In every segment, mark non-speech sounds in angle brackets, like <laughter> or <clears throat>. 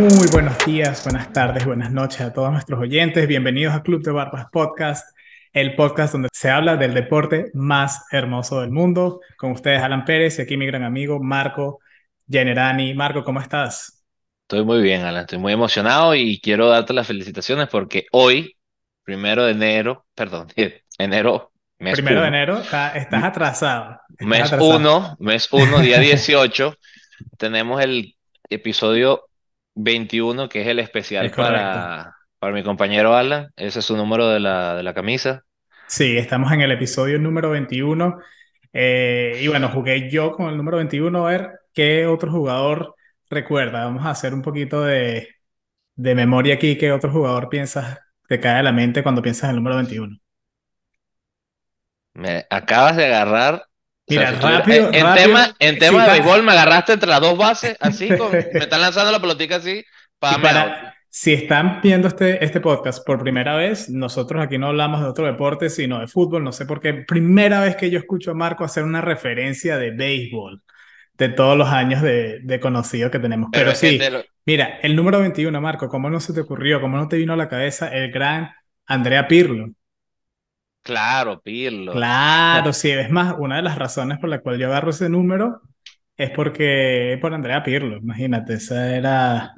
Muy buenos días, buenas tardes, buenas noches a todos nuestros oyentes. Bienvenidos a Club de Barbas Podcast, el podcast donde se habla del deporte más hermoso del mundo. Con ustedes, Alan Pérez y aquí mi gran amigo Marco Generani. Marco, ¿cómo estás? Estoy muy bien, Alan. Estoy muy emocionado y quiero darte las felicitaciones porque hoy, primero de enero, perdón, <laughs> enero, mes Primero de uno, enero, está- estás atrasado. Estás mes atrasado. uno, mes uno, día 18, tenemos el episodio 21, que es el Es especial para, para mi compañero Alan. Ese es su número de la, de la camisa. Sí, estamos en el episodio número 21. eh, y bueno, jugué yo con el número 21 a ver qué otro jugador recuerda. Vamos a hacer un poquito de, de memoria aquí. ¿Qué otro jugador piensas, te cae a la mente cuando piensas en el número 21? Me acabas de agarrar. O sea, Mira, si estuviera- rápido, en, en rápido. tema, en si tema de béisbol me agarraste entre las dos bases, así, con- me están lanzando la pelotica así, para para, si están viendo este, este podcast por primera vez, nosotros aquí no hablamos de otro deporte, sino de fútbol. No sé por qué. Primera vez que yo escucho a Marco hacer una referencia de béisbol de todos los años de, de conocido que tenemos. Pero, Pero sí, lo- mira, el número 21, Marco, ¿cómo no se te ocurrió? ¿Cómo no te vino a la cabeza el gran Andrea Pirlo? Claro, Pirlo. Claro, sí, es más, una de las razones por la cual yo agarro ese número es porque por Andrea Pirlo, imagínate, ese era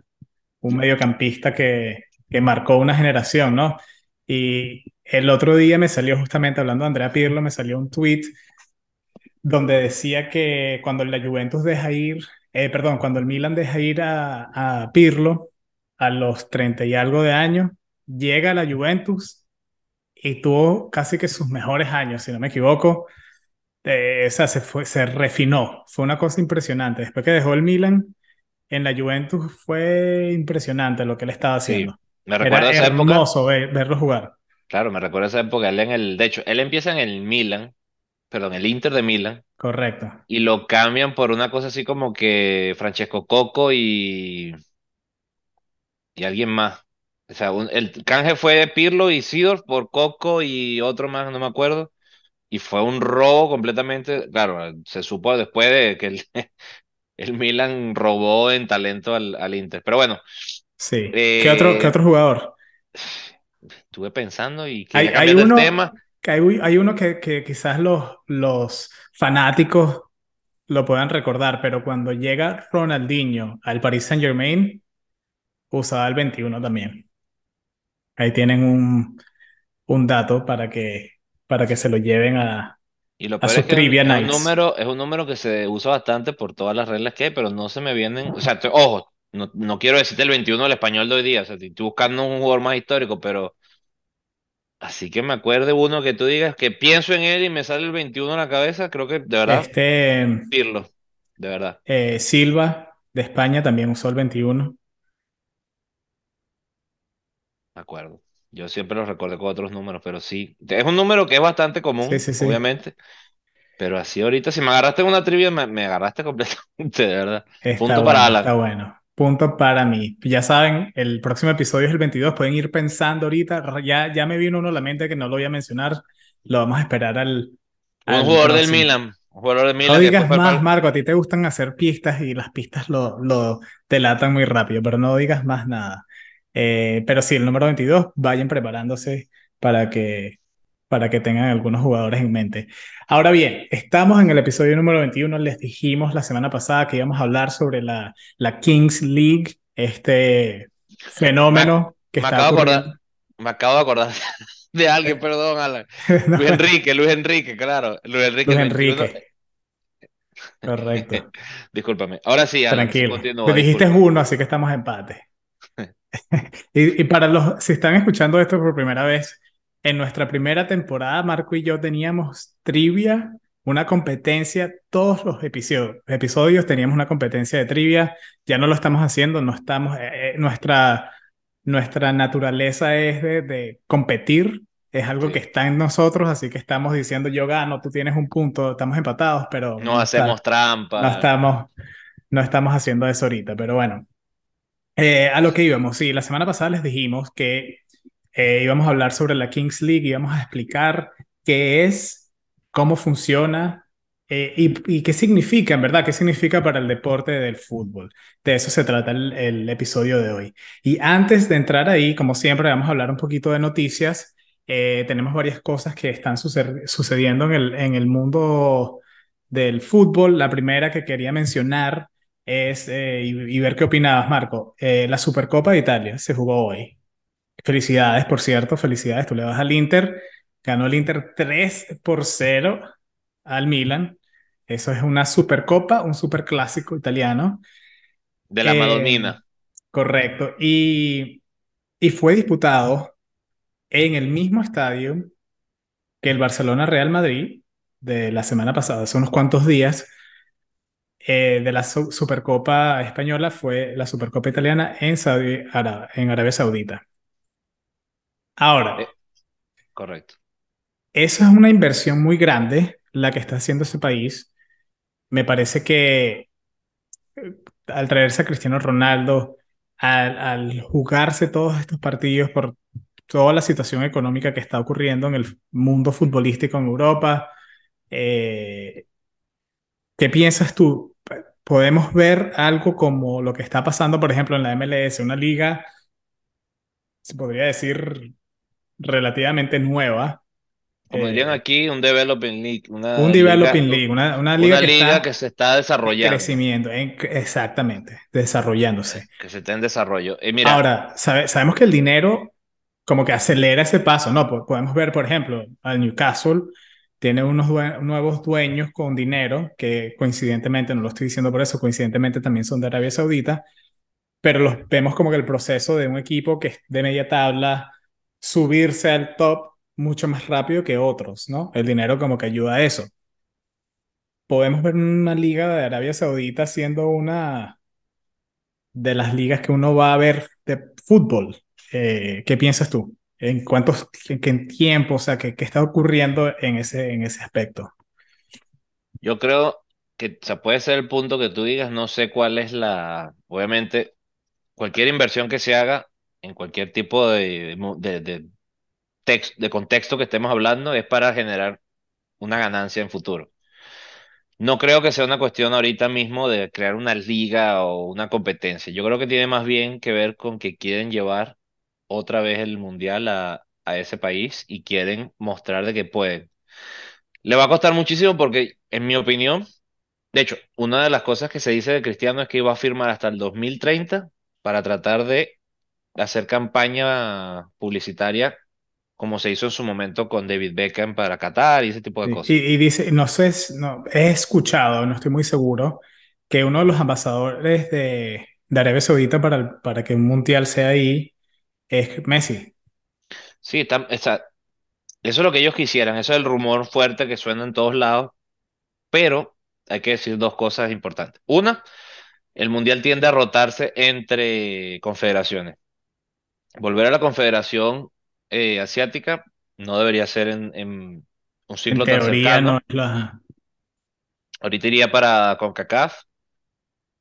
un mediocampista que, que marcó una generación, ¿no? Y el otro día me salió justamente hablando de Andrea Pirlo, me salió un tweet donde decía que cuando la Juventus deja ir, eh, perdón, cuando el Milan deja ir a, a Pirlo a los 30 y algo de años, llega la Juventus y tuvo casi que sus mejores años, si no me equivoco. Eh, o sea, se fue, se refinó. Fue una cosa impresionante. Después que dejó el Milan, en la Juventus fue impresionante lo que él estaba Sí, haciendo. me Era recuerda esa época. hermoso ver- verlo jugar. Claro, me recuerda esa época. Él en el, de hecho, él empieza en el Milan, perdón, el Inter de Milan, Correcto. y lo cambian por una cosa así como que Francesco Coco y, y alguien más. O sea, un- el canje fue Pirlo y Seedorf por Coco y otro más, no me acuerdo. Y fue un robo completamente. Claro, se supo después de que el, <laughs> el Milan robó en talento al, al Inter. Pero bueno, Sí. ¿Qué otro, qué eh, otro jugador? estuve pensando y Hay, hay uno, tema. que hay, hay uno que, que quizás los, los fanáticos lo puedan recordar, pero cuando llega Ronaldinho al Paris Saint-Germain, usaba el 21 también. Ahí tienen un, un dato para que, para que se lo lleven a, Y lo a peor sus es que es un, trivia es un nights. número, es un número que se usa bastante por todas las reglas que hay, pero no se me vienen. O sea, te- ojo, no, no quiero decirte el 21 del español de hoy día. O sea, estoy buscando un jugador más histórico, pero así que me acuerde uno que tú digas que pienso en él y me sale el 21 en la cabeza. Creo que de verdad, Este Pirlo, de verdad. eh, Silva de España también usó el 21. Me acuerdo. Yo siempre lo recordé con otros números, pero sí. Es un número que es bastante común, sí, sí. obviamente. Pero así ahorita, si me agarraste en una trivia, me, me agarraste <laughs> completamente, de verdad. Está Punto para Alan. está bueno. Punto para mí. Ya saben, el próximo episodio es el 22. Pueden ir pensando ahorita. Ya, ya me vino uno a la mente que no lo voy a mencionar. Lo vamos a esperar al, Un jugador del. Milan. Un jugador del No Milan que digas más, Marco. A ti te gustan hacer pistas y las pistas lo, lo delatan muy rápido, pero no digas más nada. Eh, pero sí, el número 22, vayan preparándose para que, para que tengan algunos jugadores en mente. Ahora bien, estamos en el episodio número 21. Les dijimos la semana pasada que íbamos a hablar sobre la, la Kings League, este Me, fenómeno que me está acabo acordar, me acabo de acordar <laughs> de alguien, perdón, Alan. <laughs> Luis No, Enrique, Luis Enrique, claro. Luis Enrique, Luis el 21. Enrique, correcto. <laughs> Discúlpame. Ahora sí, Alan, Tranquilo. Me dijiste uno, así que estamos en empate. <laughs> Y, y para los, si están escuchando esto por primera vez, en nuestra primera temporada, Marco y yo teníamos trivia, una competencia, todos los episodios, episodios teníamos una competencia de trivia, ya no lo estamos haciendo, no estamos, eh, eh, nuestra, nuestra naturaleza es de, de competir, es algo que Sí. está en nosotros, así que estamos diciendo yo gano, tú tienes un punto, estamos empatados, pero No no hacemos está, no trampa. estamos, no estamos haciendo eso ahorita, pero bueno. Eh, a lo que íbamos, sí, la semana pasada les dijimos que eh, íbamos a hablar sobre la Kings League, íbamos a explicar qué es, cómo funciona, Eh, y, qué significa, en verdad? ¿Qué significa para el deporte del fútbol? De eso se trata el, episodio de hoy. Y antes de entrar ahí, como siempre, vamos a hablar un poquito de noticias. Tenemos varias cosas que están sucediendo en el mundo del fútbol. La primera que quería mencionar es, eh, y, y, ver qué opinabas, Marco, la Supercopa de Italia se jugó hoy. Felicidades, por cierto, felicidades. Tú le vas al Inter. Ganó el Inter 3 por 0 al Milan. Eso es una supercopa, un superclásico italiano. De la eh, Madonnina. Correcto. Y, y fue disputado en el mismo estadio que el Barcelona Real Madrid de la semana pasada, hace unos cuantos días, eh, de la Supercopa Española fue la Supercopa Italiana en, Saudi, en Arabia Saudita. Ahora. Eh, correcto. Eso es una inversión muy grande la que está haciendo ese país. Me parece que eh, al traerse a Cristiano Ronaldo, al, jugarse todos estos partidos por toda la situación económica que está ocurriendo en el mundo futbolístico en Europa, eh, ¿qué piensas tú? ¿Podemos ver algo como lo que está pasando, por ejemplo, en la MLS, una liga, se podría decir, relativamente nueva, como dirían eh, aquí, un Developing League. Una un Developing League, una, una liga, una liga que, se está desarrollando. crecimiento, exactamente, desarrollándose. Que se está en desarrollo. Ahora, sabemos que el dinero como que acelera ese paso, ¿no? Podemos ver, por ejemplo, al Newcastle tiene unos nuevos dueños con dinero que coincidentemente, no lo estoy diciendo por eso, coincidentemente también son de Arabia Saudita, pero los vemos como que el proceso de un equipo que es de media tabla, subirse al top mucho más rápido que otros, ¿no? El dinero como que ayuda a eso. Podemos ver una liga de Arabia Saudita siendo una de las ligas que uno va a ver de fútbol. Eh, ¿Qué piensas tú? ¿En cuántos, en qué tiempo, o sea, qué, qué está ocurriendo en ese, en ese aspecto? Yo creo que o puede ser el punto que tú digas, no sé cuál es la, obviamente, cualquier inversión que se haga en cualquier tipo de, de, de contexto que estemos hablando es para generar una ganancia en futuro. No creo que sea una cuestión ahorita mismo de crear una liga o una competencia. Yo creo que tiene más bien que ver con que quieren llevar otra vez el mundial a, a ese país y quieren mostrar de que pueden. Le va a costar muchísimo porque, en mi opinión, de hecho, una de las cosas que se dice de Cristiano es que iba a firmar hasta el 2030 para tratar de hacer campaña publicitaria como se hizo en su momento con David Beckham para Qatar y ese tipo de cosas. Y, dice, no sé, no, he escuchado, no estoy muy seguro, que uno de los ambasadores de, de Arabia Saudita para, para que un mundial sea ahí es Messi. Sí, está, eso es lo que ellos quisieran, eso es el rumor fuerte que suena en todos lados, pero hay que decir dos cosas importantes. Una, el mundial tiende a rotarse entre confederaciones. Volver a la confederación eh, asiática no debería ser en, un ciclo tan cercano. Ahorita iría para CONCACAF.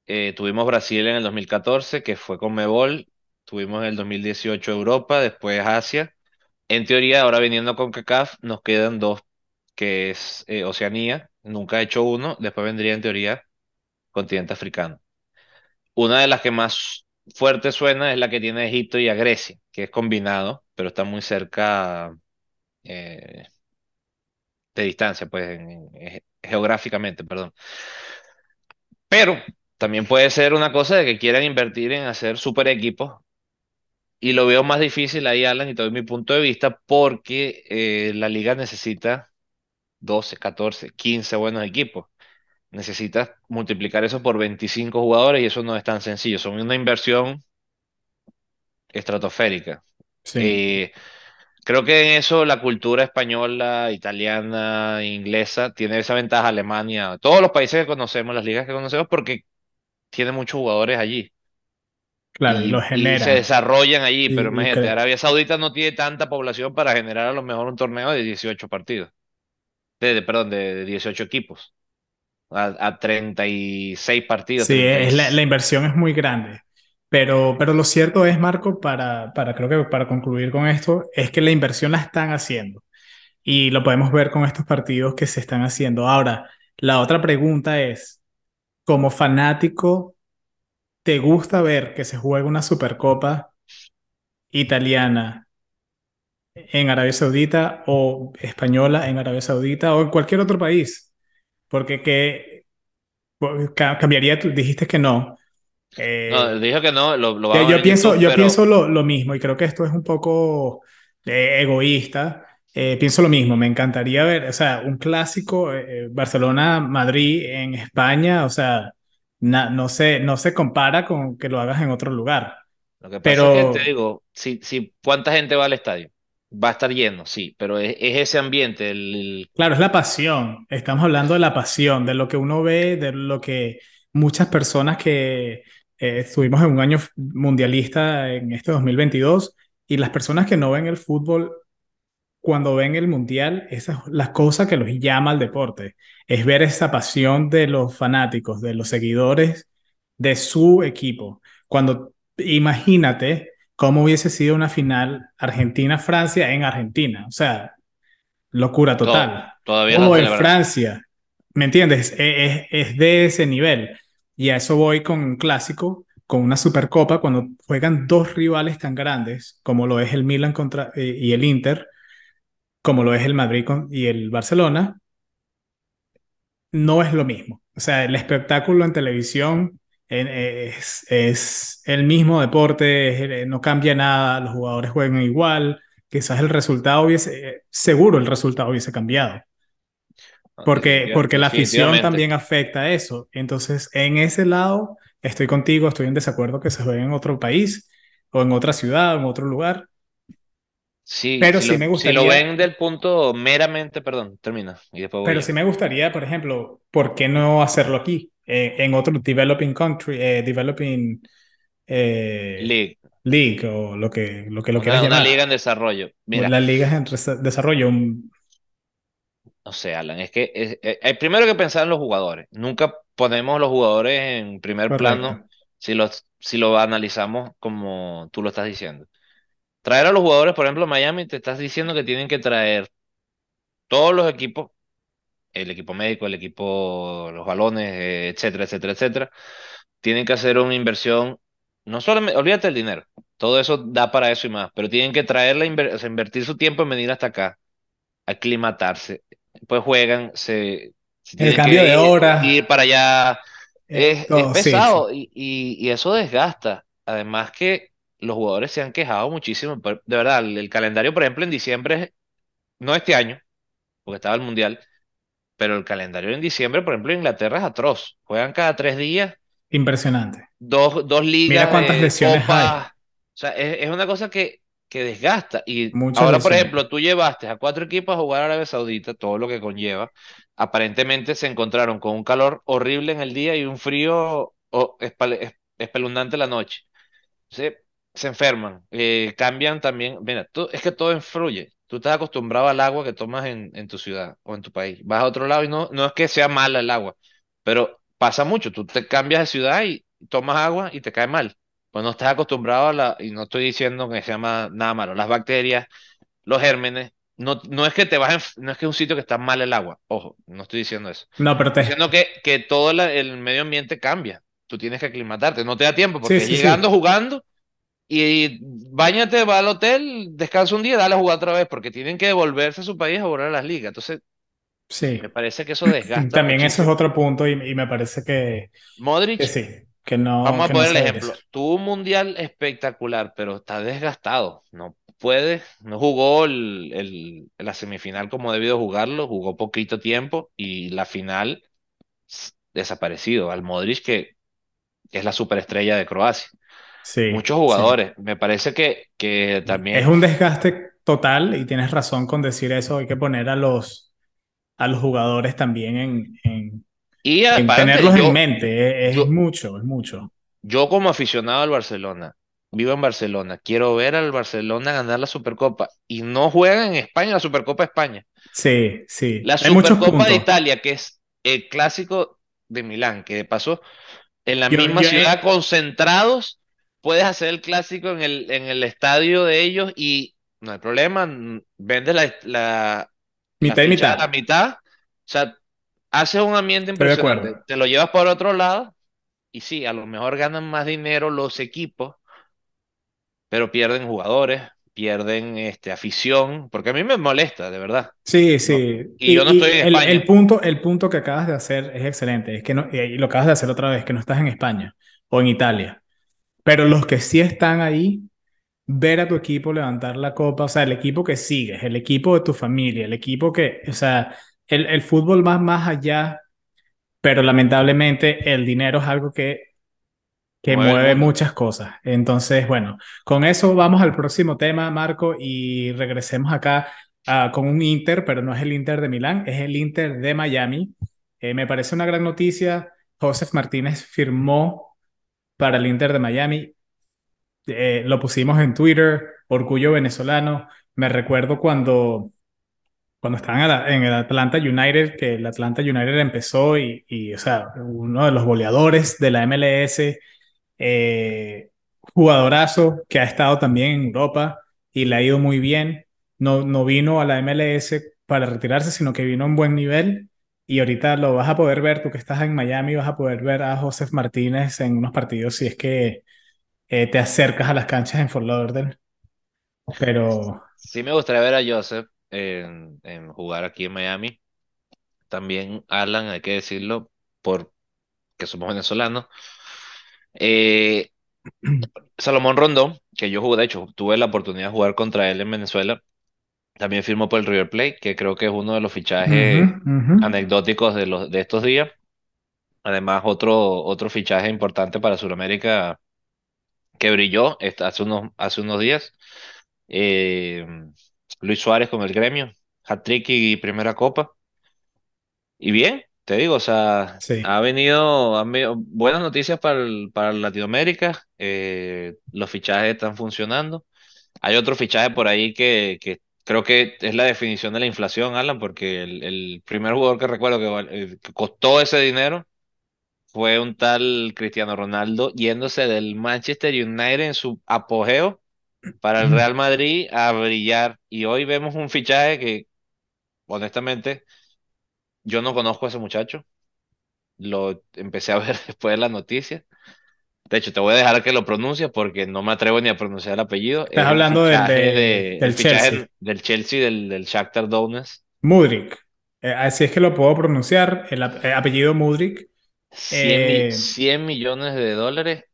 Eh, tuvimos Brasil en el 2014, que fue con Mebol. Tuvimos en el 2018 Europa, después Asia. En teoría, ahora viniendo con CONCACAF, nos quedan dos, que es eh, Oceanía. Nunca he hecho uno. Después vendría en teoría continente africano. Una de las que más fuerte suena es la que tiene Egipto y a Grecia, que es combinado, pero está muy cerca eh, de distancia, pues geográficamente, perdón. Pero también puede ser una cosa de que quieran invertir en hacer super equipos. Y lo veo más difícil ahí, Alan, y te doy mi punto de vista, porque eh, la liga necesita 12, 14, 15 buenos equipos necesitas multiplicar eso por 25 jugadores y eso no es tan sencillo. Son una inversión estratosférica. Eh, creo que en eso la cultura española, italiana, inglesa tiene esa ventaja Alemania, todos los países que conocemos, las ligas que conocemos, porque tiene muchos jugadores allí. Claro, y, se desarrollan allí, pero imagínate, Arabia Saudita no tiene tanta población para generar a lo mejor un torneo de 18 partidos. De, perdón, de 18 equipos a, 36 partidos. Sí, Es la, la, inversión es muy grande. Pero, pero lo cierto es, Marco, para, para, creo que para concluir con esto, es que la inversión la están haciendo. Y lo podemos ver con estos partidos que se están haciendo. Ahora, La otra pregunta es, como fanático, ¿te gusta ver que se juega una Supercopa italiana en Arabia Saudita o española en Arabia Saudita o en cualquier otro país? Porque que pues, ca- cambiaría, tú dijiste que no. No, Eh, dijo que no, lo, lo va yo, pienso, YouTube, yo pero pienso lo, lo mismo y creo que esto es un poco eh, egoísta. Eh, pienso lo mismo, me encantaría ver, o sea, un clásico eh, Barcelona-Madrid en España, o sea, na- no se, no se compara con que lo hagas en otro lugar. lo que pasa es que te Pero digo, si, si, ¿cuánta gente va al estadio? Va a estar lleno, sí, pero es, es ese ambiente, el, el- claro, es la pasión, estamos hablando de la pasión, de lo que uno ve, de lo que muchas personas que eh, estuvimos en un año mundialista en este 2022 y las personas que no ven el fútbol cuando ven el mundial, esa es la cosa que los llama al deporte, es ver esa pasión de los fanáticos, de los seguidores de su equipo. Cuando imagínate cómo hubiese sido una final Argentina-Francia en Argentina, o sea, locura to- total. todavía lo O en. Francia, ¿me entiendes? Es, es, es de ese nivel. Y a eso voy con un clásico, con una supercopa, cuando juegan dos rivales tan grandes como lo es el Milan contra, eh, y el Inter como lo es el Madrid y el Barcelona, no es lo mismo. O sea, el espectáculo en televisión es, es el mismo deporte, no cambia nada, los jugadores juegan igual, quizás el resultado hubiese, eh, seguro el resultado hubiese cambiado, No, porque, porque la afición también afecta a eso. Entonces, en ese lado, estoy contigo, estoy en desacuerdo que se juegue en otro país o en otra ciudad, en otro lugar, Sí, pero si sí lo, me si lo gustaría ven del punto meramente, perdón, termina y después voy Pero sí me gustaría, por ejemplo, ¿por qué no hacerlo aquí? Eh, en otro developing country, eh, developing eh, League, league o lo que lo que lo quieras una, una liga en desarrollo. Mira, Las ligas en desarrollo, un- no sé, Alan, es que es- hay primero que pensar en los jugadores. Nunca ponemos los jugadores en primer plano si los, si lo analizamos como tú lo estás diciendo. Traer a los jugadores, por ejemplo, Miami, te estás diciendo que tienen que traer todos los equipos, el equipo médico, el equipo, los balones, eh, etcétera, etcétera, etcétera. Tienen que hacer una inversión, no solamente, olvídate del dinero, todo eso da para eso y más, pero tienen que traerla, inver- o sea, invertir su tiempo en venir hasta acá, aclimatarse. Pues juegan, se, se El cambio que de ir, hora, ir para allá. Es, es todo, sí, sí. pesado y, y, y eso desgasta. Además que los jugadores se han quejado muchísimo. De verdad, el, calendario, por ejemplo, en diciembre, no este año, porque estaba el Mundial, pero el calendario en diciembre, por ejemplo, en Inglaterra es atroz. Juegan cada tres días Impresionante. dos, dos Mira ligas cuántas de lesiones hay. O sea, es, es una cosa que, que desgasta. Y muchas ahora, por ejemplo, tú llevaste a cuatro equipos a jugar a Arabia Saudita, todo lo que conlleva. Aparentemente se encontraron con un calor horrible en el día y un frío o- en la noche. Se, se enferman, eh, cambian también. Mira, tú- es que todo influye. Tú estás acostumbrado al agua que tomas en, en tu ciudad o en tu país. Vas a otro lado y no, no es que sea mala el agua, pero pasa mucho. Tú te cambias de ciudad y tomas agua y te cae mal. Pues no estás acostumbrado a la, y no estoy diciendo que sea ma- nada malo. Las bacterias, los gérmenes, no, no es que te vas, no es que es un sitio que está mal el agua. Ojo, no estoy diciendo eso. No, pero Estoy te... diciendo que, que todo la- el medio ambiente cambia. Tú tienes que aclimatarte. No te da tiempo porque sí, llegando, sí. jugando y báñate, va al hotel, descansa un día, dale a jugar otra vez porque tienen que devolverse a su país a jugar a las ligas. Entonces, me Sí. parece que eso desgasta <laughs> También eso es otro punto y, y me parece que, que Modric sí, que no, Vamos a que no poner el ejemplo. Tuvo un mundial espectacular, pero está desgastado. No puede, no jugó el, el- la semifinal como debido jugarlo, jugó poquito tiempo y la final desaparecido. Al Modric, que, que es la superestrella de Croacia. Sí, Muchos sí. jugadores. Me parece que, que Es también. un desgaste total y tienes razón con decir eso. Hay que poner a los, a los jugadores también en, en, Y en tenerlos en yo, mente. Es, es yo, mucho, es mucho. yo como aficionado al Barcelona, vivo en Barcelona, quiero ver al Barcelona ganar la Supercopa y no juega en España la Supercopa de España. Sí, sí. La Hay Supercopa de. Italia, que es el clásico de Milán, que pasó en la Yo, misma ciudad, eh, concentrados, puedes hacer el clásico en el, en el estadio de ellos y no hay problema, vendes la, la, mitad y a la mitad. mitad, o sea, haces un ambiente impresionante, te lo llevas por otro lado y sí, a lo mejor ganan más dinero los equipos, pero pierden jugadores, pierden este, afición, porque a mí me molesta, de verdad. Sí, ¿no? sí. Y yo no estoy en el, España. el punto, el punto que acabas de hacer es excelente. Es que no, y lo acabas de hacer otra vez, que no estás en España o en Italia. Pero los que sí están ahí, ver a tu equipo levantar la copa, o sea, el equipo que sigues, el equipo de tu familia, el equipo que, o sea, el, el fútbol va más allá, pero lamentablemente el dinero es algo que que Mueve muchas cosas. Entonces, bueno, con eso vamos al próximo tema, Marco, y regresemos acá ah, con un Inter, pero no es el Inter de Milán, es el Inter de Miami. Eh, me parece una gran noticia. Joseph Martínez firmó para el Inter de Miami. Eh, lo pusimos en Twitter, orgullo venezolano. Me recuerdo cuando, cuando estaban en en el Atlanta United, que el Atlanta United empezó y, y, o sea, uno de los goleadores de la MLS eh, jugadorazo que ha estado también en Europa y le ha ido muy bien. No, no vino a la MLS para retirarse, sino que vino un buen nivel. Y ahorita lo vas a poder ver, tú que estás en Miami, vas a poder ver a Joseph Martínez en unos partidos si es que eh, te acercas a las canchas en Fort Lauderdale. Pero Sí me gustaría ver a Joseph en, en jugar aquí en Miami. También Alan, hay que decirlo, porque somos venezolanos. Eh, <clears throat> Salomón Rondón, que yo jugué, de hecho, tuve la oportunidad de jugar contra él en Venezuela, también firmó por el River Plate, que creo que es uno de los fichajes ujú. anecdóticos de, los, de estos días. Además, otro, otro fichaje importante para Sudamérica que brilló hace unos, hace unos días. Eh, Luis Suárez con el gremio, hat-trick y primera copa. Y bien, te digo, o sea, Sí. ha venido, han venido buenas noticias para, el- para Latinoamérica. eh, los fichajes están funcionando. Hay otro fichaje por ahí que, que creo que es la definición de la inflación, Alan, porque el, el primer jugador que recuerdo que, eh, que costó ese dinero fue un tal Cristiano Ronaldo yéndose del Manchester United en su apogeo para el Real Madrid a brillar. Y hoy vemos un fichaje que, honestamente, yo no conozco a ese muchacho. Lo empecé a <laughs> ver después de la noticia. De hecho, te voy a dejar que lo pronuncies porque no me atrevo ni a pronunciar el apellido. Estás el hablando del, de, de, el del Chelsea. del Chelsea, del, del Shakhtar Donetsk. Mudrik. Eh, así es que lo puedo pronunciar. El eh, apellido Mudrik. 100, mi- Eh, 100 millones de dólares.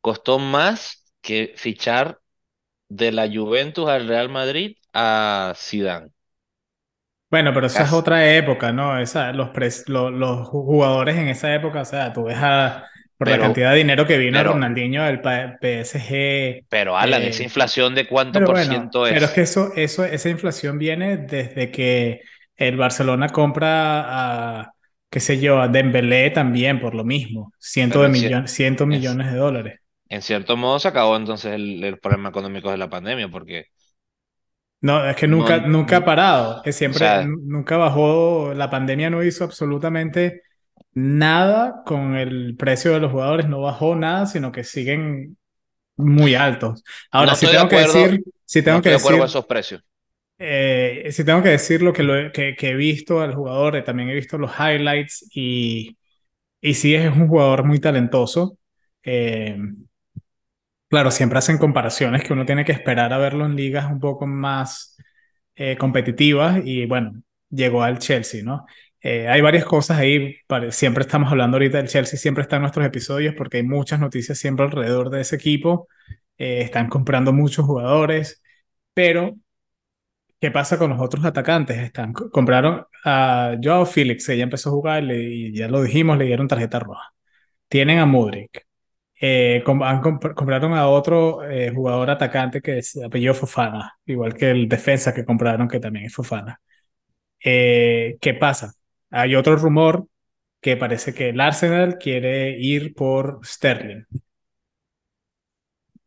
Costó más que fichar de la Juventus al Real Madrid a Zidane. Bueno, pero esa es otra época, ¿no? Esa, los, lo- los jugadores en esa época, o sea, tú ves a, por la cantidad de dinero que vino pero, Ronaldinho del PSG. pero Alan, esa eh, inflación de cuánto por bueno, ciento pero es que es. eso, eso, esa inflación viene desde que el Barcelona compra a, qué sé yo, a Dembélé también por lo mismo, cientos de millones, cientos en, millones de dólares. en cierto modo se acabó entonces el, el problema económico de la pandemia, porque No, es que no, nunca, nunca ha parado. Es o siempre, sea, nunca bajó. La pandemia no hizo absolutamente nada con el precio de los jugadores, no bajó nada, sino que siguen muy altos. no Ahora, sí estoy de tengo que decir, sí no tengo que decir, esos precios. eh, sí tengo que decir lo que, lo, que, que he visto al jugador, eh, también he visto los highlights y, y sí es un jugador muy talentoso. Eh, claro, siempre hacen comparaciones que uno tiene que esperar a verlo en ligas un poco más eh, competitivas y bueno, llegó al Chelsea, ¿no? Eh, hay varias cosas ahí, siempre estamos hablando ahorita del Chelsea, siempre está en nuestros episodios porque hay muchas noticias siempre alrededor de ese equipo, Eh, están comprando muchos jugadores, pero ¿qué pasa con los otros atacantes? Están, compraron a Joao Félix, ya empezó a jugar y ya lo dijimos, le dieron tarjeta roja. Tienen a Mudryk. Eh, comp- compraron a otro eh, jugador atacante que es apellido Fofana, igual que el defensa que compraron que también es Fofana. Eh, ¿qué pasa? Hay otro rumor que parece que el Arsenal quiere ir por Sterling.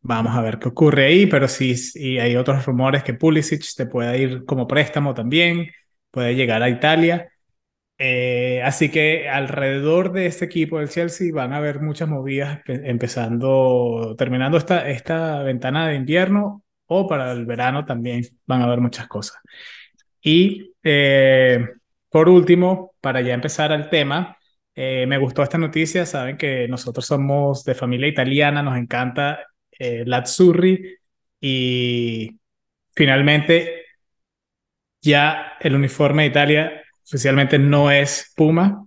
Vamos a ver qué ocurre ahí, pero sí, sí hay otros rumores que Pulisic te puede ir como préstamo también, puede llegar a Italia. Eh, así que alrededor de este equipo del Chelsea van a haber muchas movidas empe- empezando, terminando esta, esta ventana de invierno o para el verano también van a haber muchas cosas. Y eh, por último, para ya empezar al tema, eh, me gustó esta noticia. Saben que nosotros somos de familia italiana, nos encanta eh, Azzurri y finalmente ya el uniforme de Italia oficialmente no es Puma,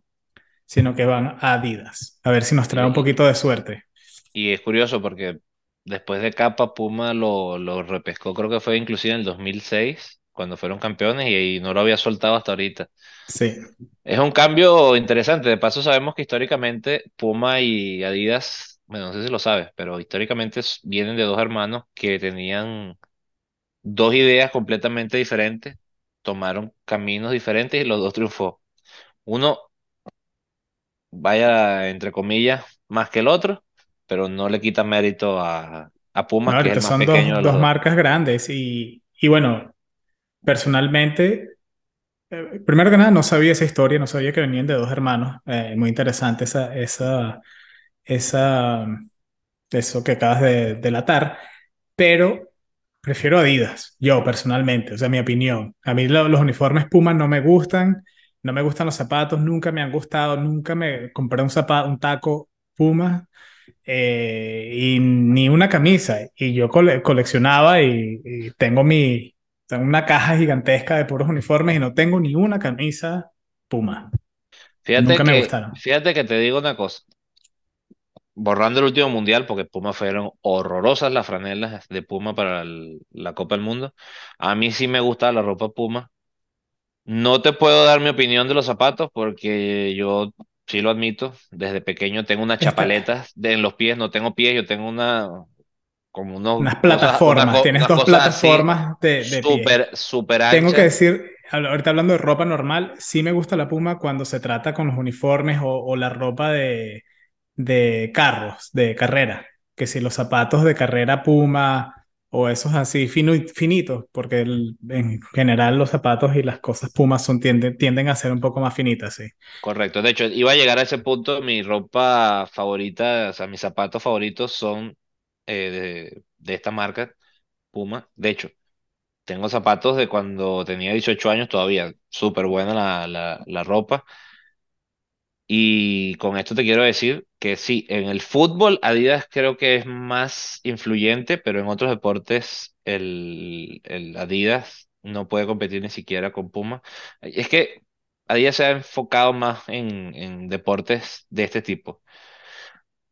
sino que van a Adidas. A ver si nos trae un poquito de suerte. Y es curioso porque después de Capa, Puma lo, lo repescó, creo que fue inclusive en el 2006, cuando fueron campeones, y, y no lo había soltado hasta ahorita. Sí. Es un cambio interesante. De paso, sabemos que históricamente Puma y Adidas, bueno, no sé si lo sabes, pero históricamente vienen de dos hermanos que tenían dos ideas completamente diferentes, tomaron caminos diferentes y los dos triunfó. Uno, vaya, entre comillas, más que el otro, pero no le quita mérito a, a No, Puma, que es el más son pequeño dos, de los dos. marcas grandes y, y bueno, personalmente, eh, primero que nada, no sabía esa historia, no sabía que venían de dos hermanos. Eh, muy interesante esa, esa, esa, eso que acabas de delatar, pero prefiero Adidas, yo personalmente, o sea, mi opinión. A mí lo- los uniformes Puma no me gustan, no me gustan los zapatos, nunca me han gustado, nunca me compré un zapato, un taco Puma eh, y ni una camisa. Y yo cole- coleccionaba y, y tengo mi, tengo una caja gigantesca de puros uniformes y no tengo ni una camisa Puma. Fíjate Nunca me que, gustaron. fíjate que te digo una cosa. borrando el último mundial, porque Puma fueron horrorosas las franelas de Puma para el- la Copa del Mundo. A mí sí me gusta la ropa Puma. No te puedo dar mi opinión de los zapatos porque yo sí lo admito. Desde pequeño tengo unas chapaletas de, en los pies, no tengo pies, yo tengo una como unos unas cosas, una plataformas, co- tienes unas dos cosas así plataformas de, de pie. súper, súper Tengo que decir, ahorita hablando de ropa normal, sí me gusta la Puma cuando se trata con los uniformes o, o la ropa de, de carros, de carrera. Que si los zapatos de carrera Puma o esos así fino- finitos, porque el- en general los zapatos y las cosas Puma son, tienden, tienden a ser un poco más finitas, sí. Correcto. De hecho, iba a llegar a ese punto. Mi ropa favorita, o sea, mis zapatos favoritos son eh, de, de esta marca, Puma. De hecho, tengo zapatos de cuando tenía 18 años todavía. Súper buena la, la, la ropa. Y con esto te quiero decir que sí, en el fútbol Adidas creo que es más influyente, pero en otros deportes el, el Adidas no puede competir ni siquiera con Puma. Es que Adidas se ha enfocado más en, en deportes de este tipo.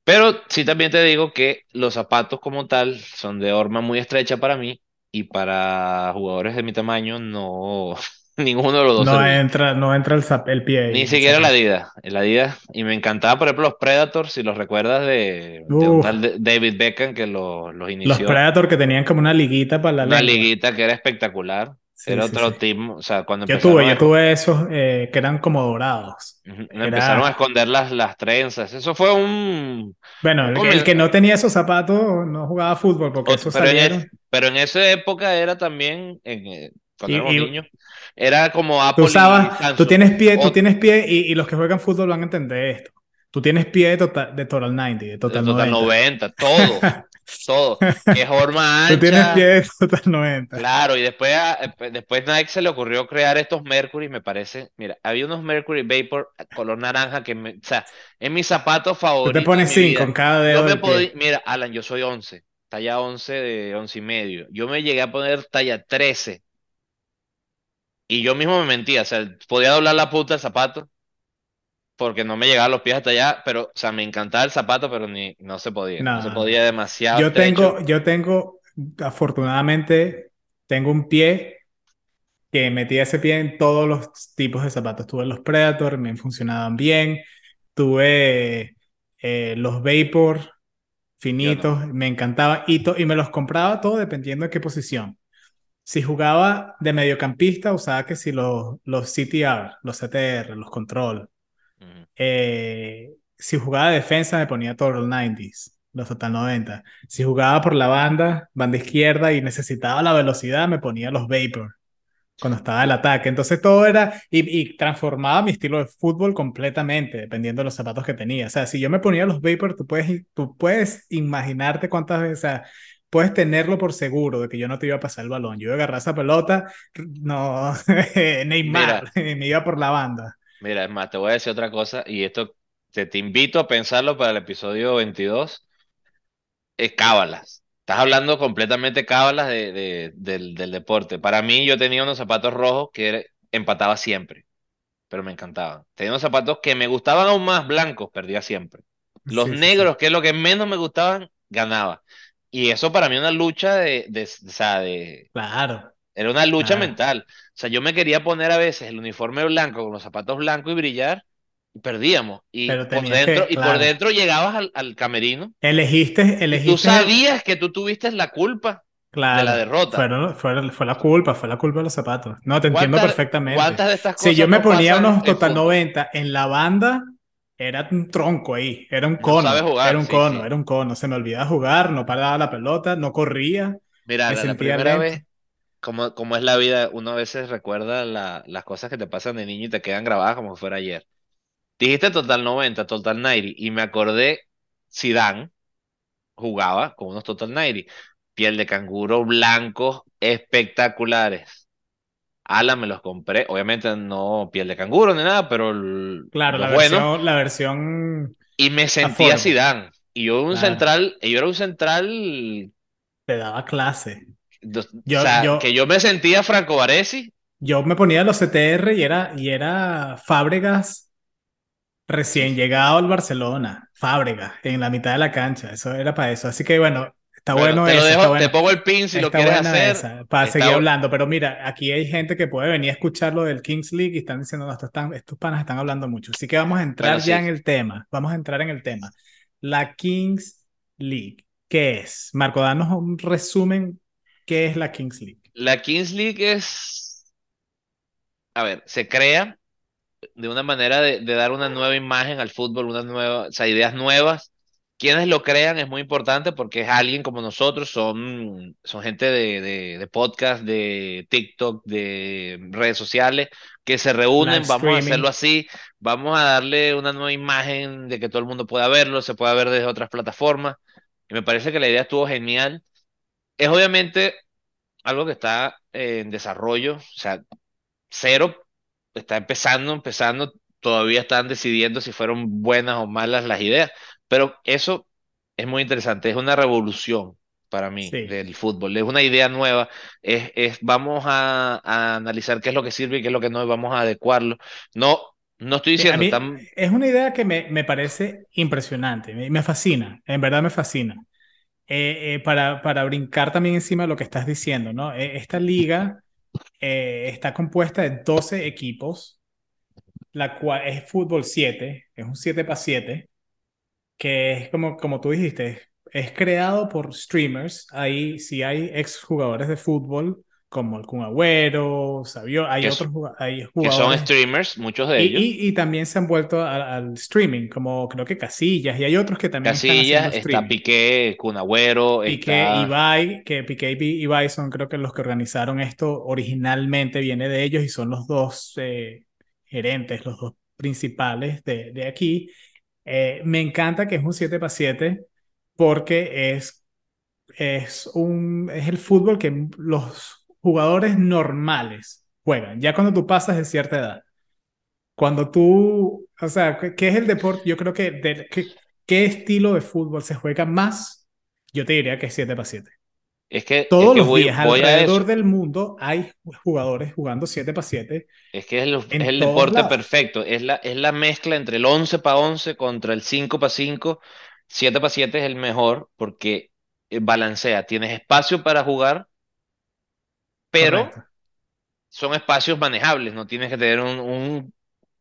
Pero sí también te digo que los zapatos como tal son de horma muy estrecha para mí y para jugadores de mi tamaño no, <laughs> ninguno de los dos No entra, no entra el, zap- el pie Ni ahí, el siquiera la. Adidas, el Adidas. Y me encantaba, por ejemplo, los Predators, si los recuerdas de, de un tal David Beckham que lo- los los inició. Predator que tenían como una liguita para la Una lengua. liguita que era espectacular. Sí, Era otro sí. team, o sea, cuando Yo tuve, a, yo tuve esos eh, que eran como dorados. ujú, empezaron a Era, esconder las, las trenzas. Eso fue un, bueno, el, que- el que no tenía esos zapatos no jugaba fútbol porque ot- esos pero en, es- salieron. pero en esa época era también, en, eh, cuando éramos niños, era como tú Apple y usabas, tú tienes pie, tú O, tienes pie y, y los que juegan fútbol van a entender esto. Tú tienes pie de total, de Total 90, de de Total Total 90. 90, todo, <laughs> todo. Que <laughs> forma Tú tienes pie ancha. de Total 90. Claro, y después, a- eh, después Nike se le ocurrió crear estos Mercury, me parece. Mira, había unos Mercury Vapor color naranja que, me, o sea, es mi zapato Tú te pones mi 5 en cada Yo dedo me del podía, pie. mira, Alan, yo soy 11, talla 11 de 11 y medio. Yo me llegué a poner talla 13 y yo mismo me mentía, o sea, podía doblar la punta del zapato porque no me llegaban los pies hasta allá, pero, o sea, me encantaba el zapato, pero ni, no se podía, no se podía demasiado Yo tengo, yo tengo, afortunadamente, tengo un pie que metí ese pie en todos los tipos de zapatos. Tuve los Predator, me funcionaban bien. Tuve eh, los Vapor no. finitos, me encantaba. Y, y me los compraba todo dependiendo de qué posición. Si jugaba de mediocampista, usaba que si los, los CTR, los CTR, los Control. Eh, si jugaba de defensa, me ponía Total 90s, los Total 90. Si jugaba por la banda, banda izquierda y necesitaba la velocidad, me ponía los Vapor cuando estaba el ataque. Entonces todo era, y, y transformaba mi estilo de fútbol completamente, dependiendo de los zapatos que tenía. O sea, si yo me ponía los Vapor, tú puedes, tú puedes imaginarte cuántas veces, o sea, puedes tenerlo por seguro de que yo no te iba a pasar el balón. Yo iba a agarrar esa pelota, no, <laughs> Neymar, <laughs> me iba por la banda. Mira, es más, te voy a decir otra cosa y esto te, te invito a pensarlo para el episodio 22. Es cábalas. Estás hablando completamente cábalas de, de- del, del deporte. Para mí, yo tenía unos zapatos rojos que empataba siempre, pero me encantaban. Tenía unos zapatos que me gustaban aún más blancos, perdía siempre. Los Sí, sí, sí. negros, que es lo que menos me gustaban, ganaba. Y eso para mí una lucha de, de, o sea, de, Claro, era una lucha mental. O sea, yo me quería poner a veces el uniforme blanco con los zapatos blancos y brillar, y perdíamos. Y por dentro, que, y por dentro llegabas al, al camerino Elegiste, y tú elegiste, sabías que tú tuviste la culpa de la derrota. fueron, fue, fue la culpa, fue la culpa de los zapatos. No, te entiendo ¿Cuántas, perfectamente. cuántas de estas Si yo cosas me no ponía unos Total fútbol? 90 en la banda, era un tronco ahí, era un No cono, jugar, era un sí, cono, sí. era un cono. Se me olvidaba jugar, no paraba la pelota, no corría, Mira, la, la primera vez, como, como es la vida, uno a veces recuerda la- las cosas que te pasan de niño y te quedan grabadas como si fuera ayer. Dijiste Total 90, Total 90, y me acordé, Zidane jugaba con unos Total 90, piel de canguro blancos espectaculares. Ala, me los compré, obviamente no piel de canguro ni nada, pero Claro, la versión, la versión y me sentía Zidane. Y yo un claro, central, y yo era un central, te daba clase. O Yo, que yo, me sentía Franco Baresi, yo me ponía los CTR y era, y era Fábregas Recién llegado al Barcelona, Fábregas, en la mitad de la cancha, eso era para eso. Así que bueno, está Bueno, bueno te lo eso, está te pongo el pin si lo quieres hacer. esa, para seguir hablando. Pero mira, aquí hay gente que puede venir a escuchar lo del Kings League y están diciendo, no, estos, están- estos panas están hablando mucho. Así que vamos a entrar ya sí. en el tema, vamos a entrar en el tema. La Kings League, ¿qué es? Marco, danos un resumen, ¿qué es la Kings League? La Kings League es, a ver, se crea de una manera de, de dar una nueva imagen al fútbol, una nueva, o sea, ideas nuevas. Quienes lo crean es muy importante porque es alguien como nosotros, son, son gente de, de, de podcast, de TikTok, de redes sociales, que se Live reúnen, vamos a hacerlo así, vamos a darle una nueva imagen de que todo el mundo pueda verlo, se pueda ver desde otras plataformas. Y me parece que la idea estuvo genial. Es obviamente algo que está en desarrollo, o sea, cero, está empezando, empezando, todavía están decidiendo si fueron buenas o malas las ideas, pero eso es muy interesante, es una revolución para mí sí. del fútbol, es una idea nueva, es, es vamos a, a analizar qué es lo que sirve y qué es lo que no, y vamos a adecuarlo. No, no estoy diciendo, es una idea que me, me parece impresionante, me, me fascina, en verdad me fascina. Eh, eh, para, para brincar también encima de lo que estás diciendo, ¿no? Eh, esta liga eh, está compuesta de 12 equipos, la cual es fútbol 7, es un 7 para 7, que es como, como tú dijiste, es creado por streamers. Ahí sí hay exjugadores de fútbol, como el Kun Agüero, Sabio, hay otros hay que son jugadores streamers, muchos de y, ellos. y, y también se han vuelto a- al streaming, como creo que Casillas, y hay otros que también están Casillas, está streaming. Piqué, Kun Agüero, Piqué, está... Ibai, que Piqué y Ibai son creo que los que organizaron esto originalmente viene de ellos y son los dos eh, gerentes, los dos principales de, de aquí. Eh, me encanta que es un 7 para 7 porque es, es, un, es el fútbol que los jugadores normales juegan, ya cuando tú pasas de cierta edad. Cuando tú, o sea, ¿qué, es el deporte? Yo creo que, de, ¿qué, ¿qué estilo de fútbol se juega más? Yo te diría que es 7 para 7. Es que, es Todos que los voy, días voy alrededor del mundo hay jugadores jugando 7 para 7 Es que es el, es el deporte lados. perfecto. Es la, es la mezcla entre el 11 para 11 contra el 5 para 5. 7 para 7 es el mejor porque eh, balancea. Tienes espacio para jugar, pero Correcto, son espacios manejables. No tienes que tener un, un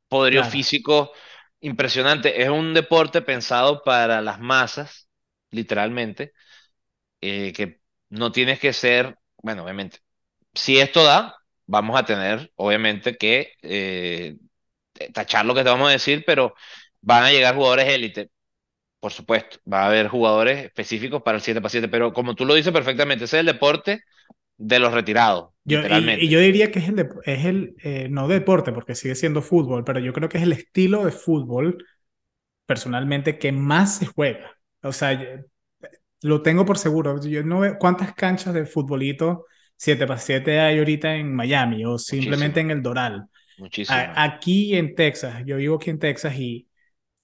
poderío claro. físico impresionante. Es un deporte pensado para las masas, literalmente, eh, que no tienes que ser, bueno, obviamente, si esto da, vamos a tener, obviamente, que eh, tachar lo que te vamos a decir, pero van a llegar jugadores élite, por supuesto. Va a haber jugadores específicos para el 7 para 7, pero como tú lo dices perfectamente, ese es el deporte de los retirados, Yo, y, yo diría que es el, es el eh, no deporte, porque sigue siendo fútbol, pero yo creo que es el estilo de fútbol, personalmente, que más se juega. O sea, yo- lo tengo por seguro. Yo no veo cuántas canchas de futbolito 7 x 7 hay ahorita en Miami o simplemente Muchísimo. en el Doral. Muchísimo. A- aquí en Texas, yo vivo aquí en Texas y,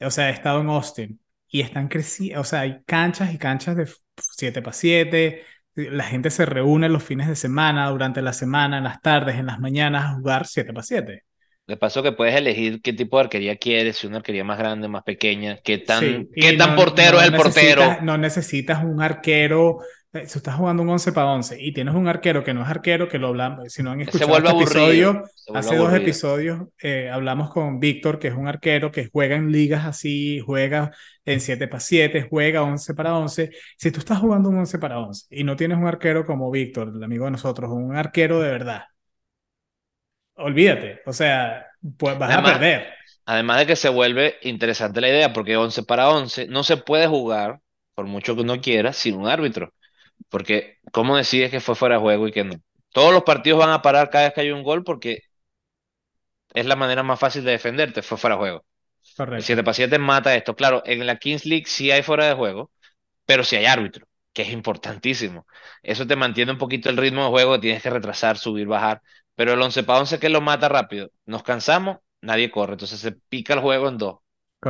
o sea, he estado en Austin y están creciendo, o sea, hay canchas y canchas de 7 x 7. La gente se reúne los fines de semana, durante la semana, en las tardes, en las mañanas a jugar 7 x 7. De paso que puedes elegir qué tipo de arquería quieres, si una arquería más grande, más pequeña, qué tan, Sí, qué tan no- portero no es el portero. No necesitas un arquero. Eh, Si estás jugando un 11 para 11 y tienes un arquero que no es arquero, que lo hablamos, si no han escuchado este episodio, hace dos episodios eh, hablamos con Víctor, que es un arquero que juega en ligas así, juega en 7 para 7, juega 11 para 11. Si tú estás jugando un 11 para 11 y no tienes un arquero como Víctor, el amigo de nosotros, un arquero de verdad, olvídate, o sea, pues vas a perder. Además de que se vuelve interesante la idea, porque 11 para 11 no se puede jugar, por mucho que uno quiera, sin un árbitro. Porque, ¿cómo decides que fue fuera de juego y que no? Todos los partidos van a parar cada vez que hay un gol porque es la manera más fácil de defenderte, fue fuera de juego. El Correcto, 7 para 7 mata esto. Claro, en la Kings League sí hay fuera de juego, pero sí hay árbitro, que es importantísimo. Eso te mantiene un poquito el ritmo de juego, tienes que retrasar, subir, bajar. Pero el 11 para 11 que lo mata rápido. Nos cansamos, nadie corre, entonces se pica el juego en dos.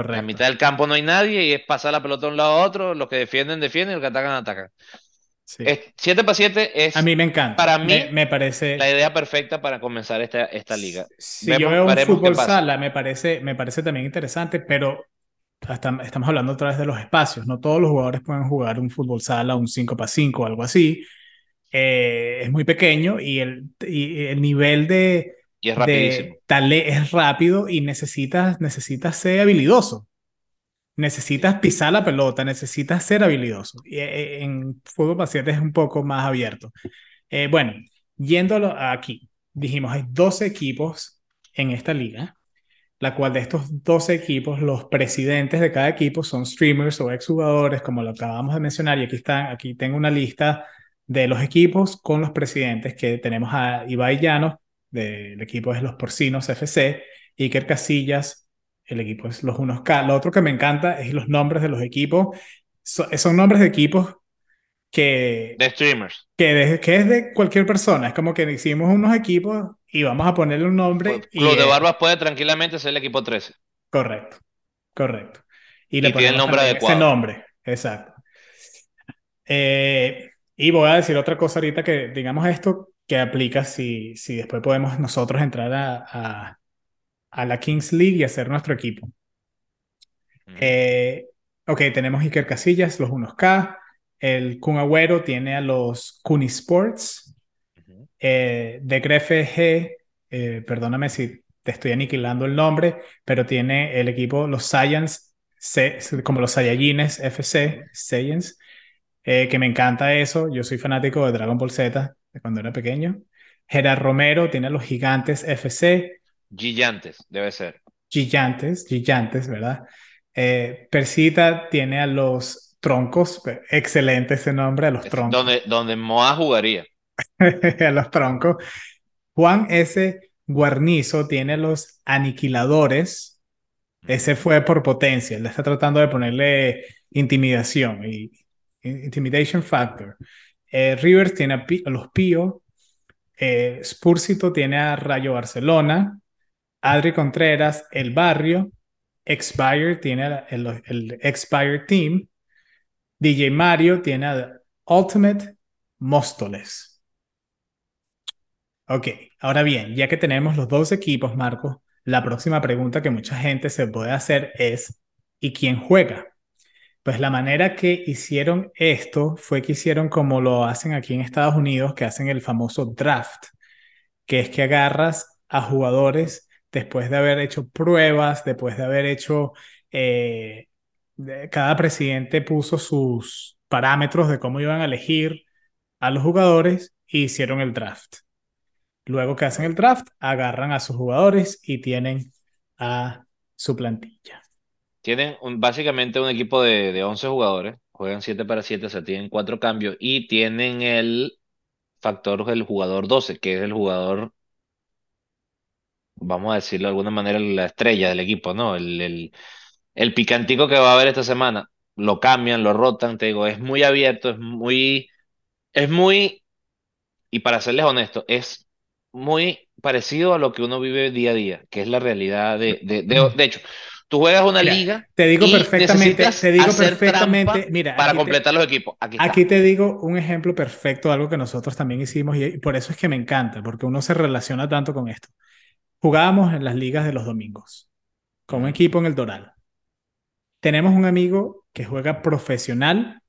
En la correcto. mitad del campo no hay nadie y es pasar la pelota de un lado a otro, los que defienden, defienden, y los que atacan, atacan. Sí. 7 para 7 es A mí me encanta. para me, mí, me parece. la idea perfecta para comenzar esta, esta liga. Si Vemos- yo veo un fútbol sala, me parece, me parece también interesante, pero hasta, estamos hablando otra vez de los espacios. No todos los jugadores pueden jugar un fútbol sala, un 5 para 5 o algo así. Eh, es muy pequeño y el, y el nivel de, Y es rapidísimo. de tale es rápido y necesitas, necesitas ser habilidoso. Necesitas pisar la pelota, necesitas ser habilidoso. Y, eh, en fútbol para siete es un poco más abierto. Eh, bueno, yéndolo aquí, dijimos, hay 12 equipos en esta liga, la cual de estos 12 equipos, los presidentes de cada equipo son streamers o exjugadores, como lo acabamos de mencionar, y aquí, están, aquí tengo una lista de los equipos con los presidentes que tenemos a Ibai Llanos, del equipo es los Porcinos FC, Iker Casillas, el equipo es los 1K. Lo otro que me encanta es los nombres de los equipos. So- son nombres de equipos que, De streamers. que, de- que es de cualquier persona. Es como que hicimos unos equipos y vamos a ponerle un nombre. y Club de Barbas puede tranquilamente ser el equipo 13. Correcto, correcto. Y Y le tiene el nombre también ese adecuado. nombre, exacto. Eh, y voy a decir otra cosa ahorita que, digamos esto, que aplica si, si después podemos nosotros entrar a, a, a la Kings League y hacer nuestro equipo. Ujú. Eh, ok, tenemos Iker Casillas, los 1K. El Kun Agüero tiene a los Kuni Sports. Eh, de Grefe G, eh, perdóname si te estoy aniquilando el nombre, pero tiene el equipo, los Saiyans, C- como los Saiyajines FC, Saiyans, eh, que me encanta eso. Yo soy fanático de Dragon Ball Z de cuando era pequeño. Gerard Romero tiene a los Gigantes FC, Gigantes, debe ser. Gigantes, Gigantes, ¿verdad? Eh, Persita tiene a los Troncos, excelente ese nombre, a los Es Troncos. donde, donde Moa jugaría. <laughs> a los troncos. Juan S. Guarnizo tiene los aniquiladores. Ese fue por potencia. Él está tratando de ponerle intimidación y intimidation factor. Eh, Rivers tiene a, los Pío. Eh, Spursito tiene a Rayo Barcelona. Adri Contreras, El Barrio. Expire tiene el Expire Team. DJ Mario tiene a Ultimate Móstoles. Ok, ahora bien, ya que tenemos los dos equipos, Marco, la próxima pregunta que mucha gente se puede hacer es, ¿y quién juega? Pues la manera que hicieron esto fue que hicieron como lo hacen aquí en Estados Unidos, que hacen el famoso draft, que es que agarras a jugadores después de haber hecho pruebas, después de haber hecho, eh, cada presidente puso sus parámetros de cómo iban a elegir a los jugadores e hicieron el draft. Luego que hacen el draft, agarran a sus jugadores y tienen a su plantilla. Tienen básicamente un equipo de, de 11 jugadores, juegan 7 para 7, o sea, tienen cuatro cambios y tienen el factor del jugador 12, que es el jugador, vamos a decirlo de alguna manera, la estrella del equipo, ¿no? El, el, el picantico que va a haber esta semana. lo cambian, lo rotan, te digo, es muy abierto, es muy, es muy, y para serles honesto, es muy parecido a lo que uno vive día a día, que es la realidad de, de, de, de hecho, tú juegas una Mira, liga te digo y perfectamente, te digo perfectamente, mira, para aquí te, completar los equipos. Aquí aquí te digo un ejemplo perfecto de algo que nosotros también hicimos y por eso es que me encanta, porque uno se relaciona tanto con esto. Jugábamos en las ligas de los domingos, con un equipo en el Doral. Tenemos un amigo que juega profesional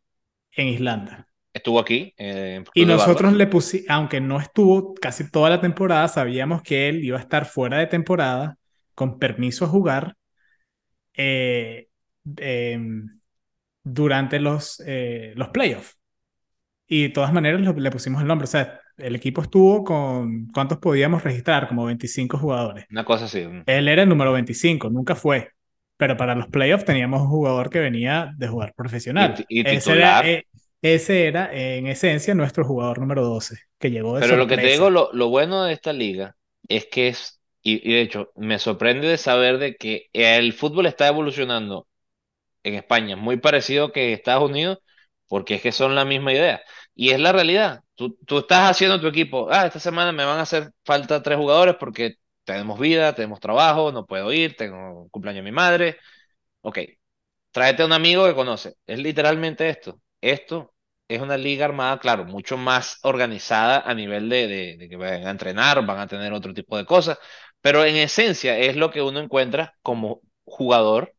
en Islanda. Estuvo aquí eh, Y nosotros le pusimos, aunque no estuvo casi toda la temporada, sabíamos que él iba a estar fuera de temporada, con permiso a jugar, eh, em, durante los, eh, los playoffs. Y de todas maneras le pusimos el nombre. O sea, el equipo estuvo con, ¿cuántos podíamos registrar? Como 25 jugadores. Una cosa así. Él era el número 25, nunca fue. Pero para los playoffs teníamos un jugador que venía de jugar Y, profesional. ti- y Ese era, eh, ese era, en esencia, nuestro jugador número 12, que llegó de Pero lo que te digo, sorpresa. lo, lo bueno de esta liga es que es, y, y de hecho, me sorprende de saber de que el fútbol está evolucionando en España, muy parecido que Estados Unidos, porque es que son la misma idea. Y es la realidad. Tú, tú estás haciendo tu equipo, ah, esta semana me van a hacer falta tres jugadores porque tenemos vida, tenemos trabajo, no puedo ir, tengo cumpleaños de mi madre. Ok, tráete a un amigo que conoce. Es literalmente esto. Esto es una liga armada, claro, mucho más organizada a nivel de, de, de que van a entrenar, van a tener otro tipo de cosas, pero en esencia es lo que uno encuentra como jugador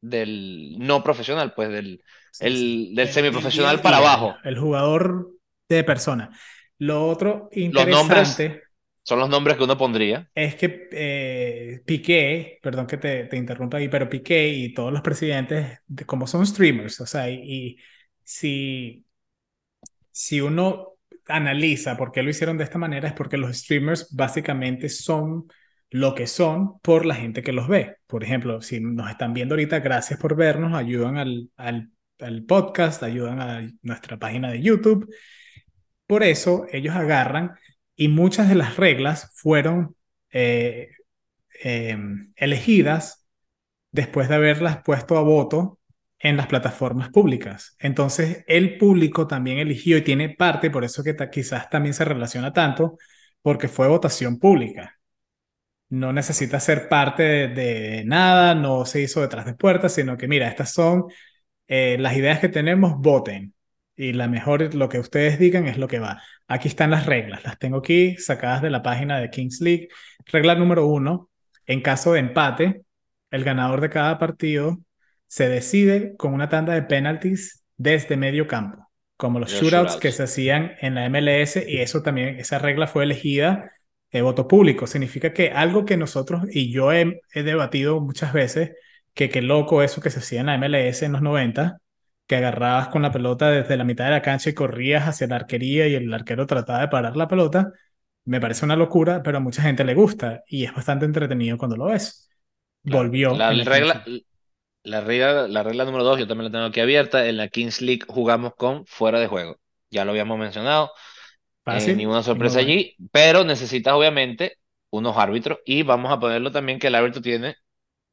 del no profesional, pues del, el, del semiprofesional para abajo. el jugador de persona. Lo otro Los nombres interesante son los nombres que uno pondría. es que eh, Piqué, perdón que te, te interrumpa ahí, pero Piqué y todos los presidentes, de- como son streamers, o sea, y, y si, si uno analiza por qué lo hicieron de esta manera, es porque los streamers básicamente son lo que son por la gente que los ve. Por ejemplo, si nos están viendo ahorita, gracias por vernos, ayudan al, al, al podcast, ayudan a nuestra página de YouTube. Por eso ellos agarran y muchas de las reglas fueron eh, eh, elegidas después de haberlas puesto a voto en las plataformas públicas. Entonces, el público también eligió y tiene parte, por eso que quizás también se relaciona tanto, porque fue votación pública. No necesita ser parte de, de nada, no se hizo detrás de puertas, sino que mira, estas son eh, las ideas que tenemos, voten. Y la mejor, lo que ustedes digan es lo que va. Aquí están las reglas, las tengo aquí sacadas de la página de Kings League. Regla número uno, en caso de empate, el ganador de cada partido se decide con una tanda de penalties desde medio campo, como los Los shootouts que shootouts. se hacían en la MLS y eso también, esa regla fue elegida de voto público. Significa que algo que nosotros, y yo he, he debatido muchas veces, que qué loco eso que se hacía en la MLS en los 90, que agarrabas con la pelota desde la mitad de la cancha y corrías hacia la arquería y el arquero trataba de parar la pelota. Me parece una locura, pero a mucha gente le gusta y es bastante entretenido cuando lo ves. Claro. Volvió La la regla, la regla, la regla número dos, yo también la tengo aquí abierta. En la Kings League jugamos con fuera de juego. Ya lo habíamos mencionado. Eh, Fácil ninguna y muy sorpresa allí, pero necesitas obviamente unos árbitros y vamos a ponerlo también que el árbitro tiene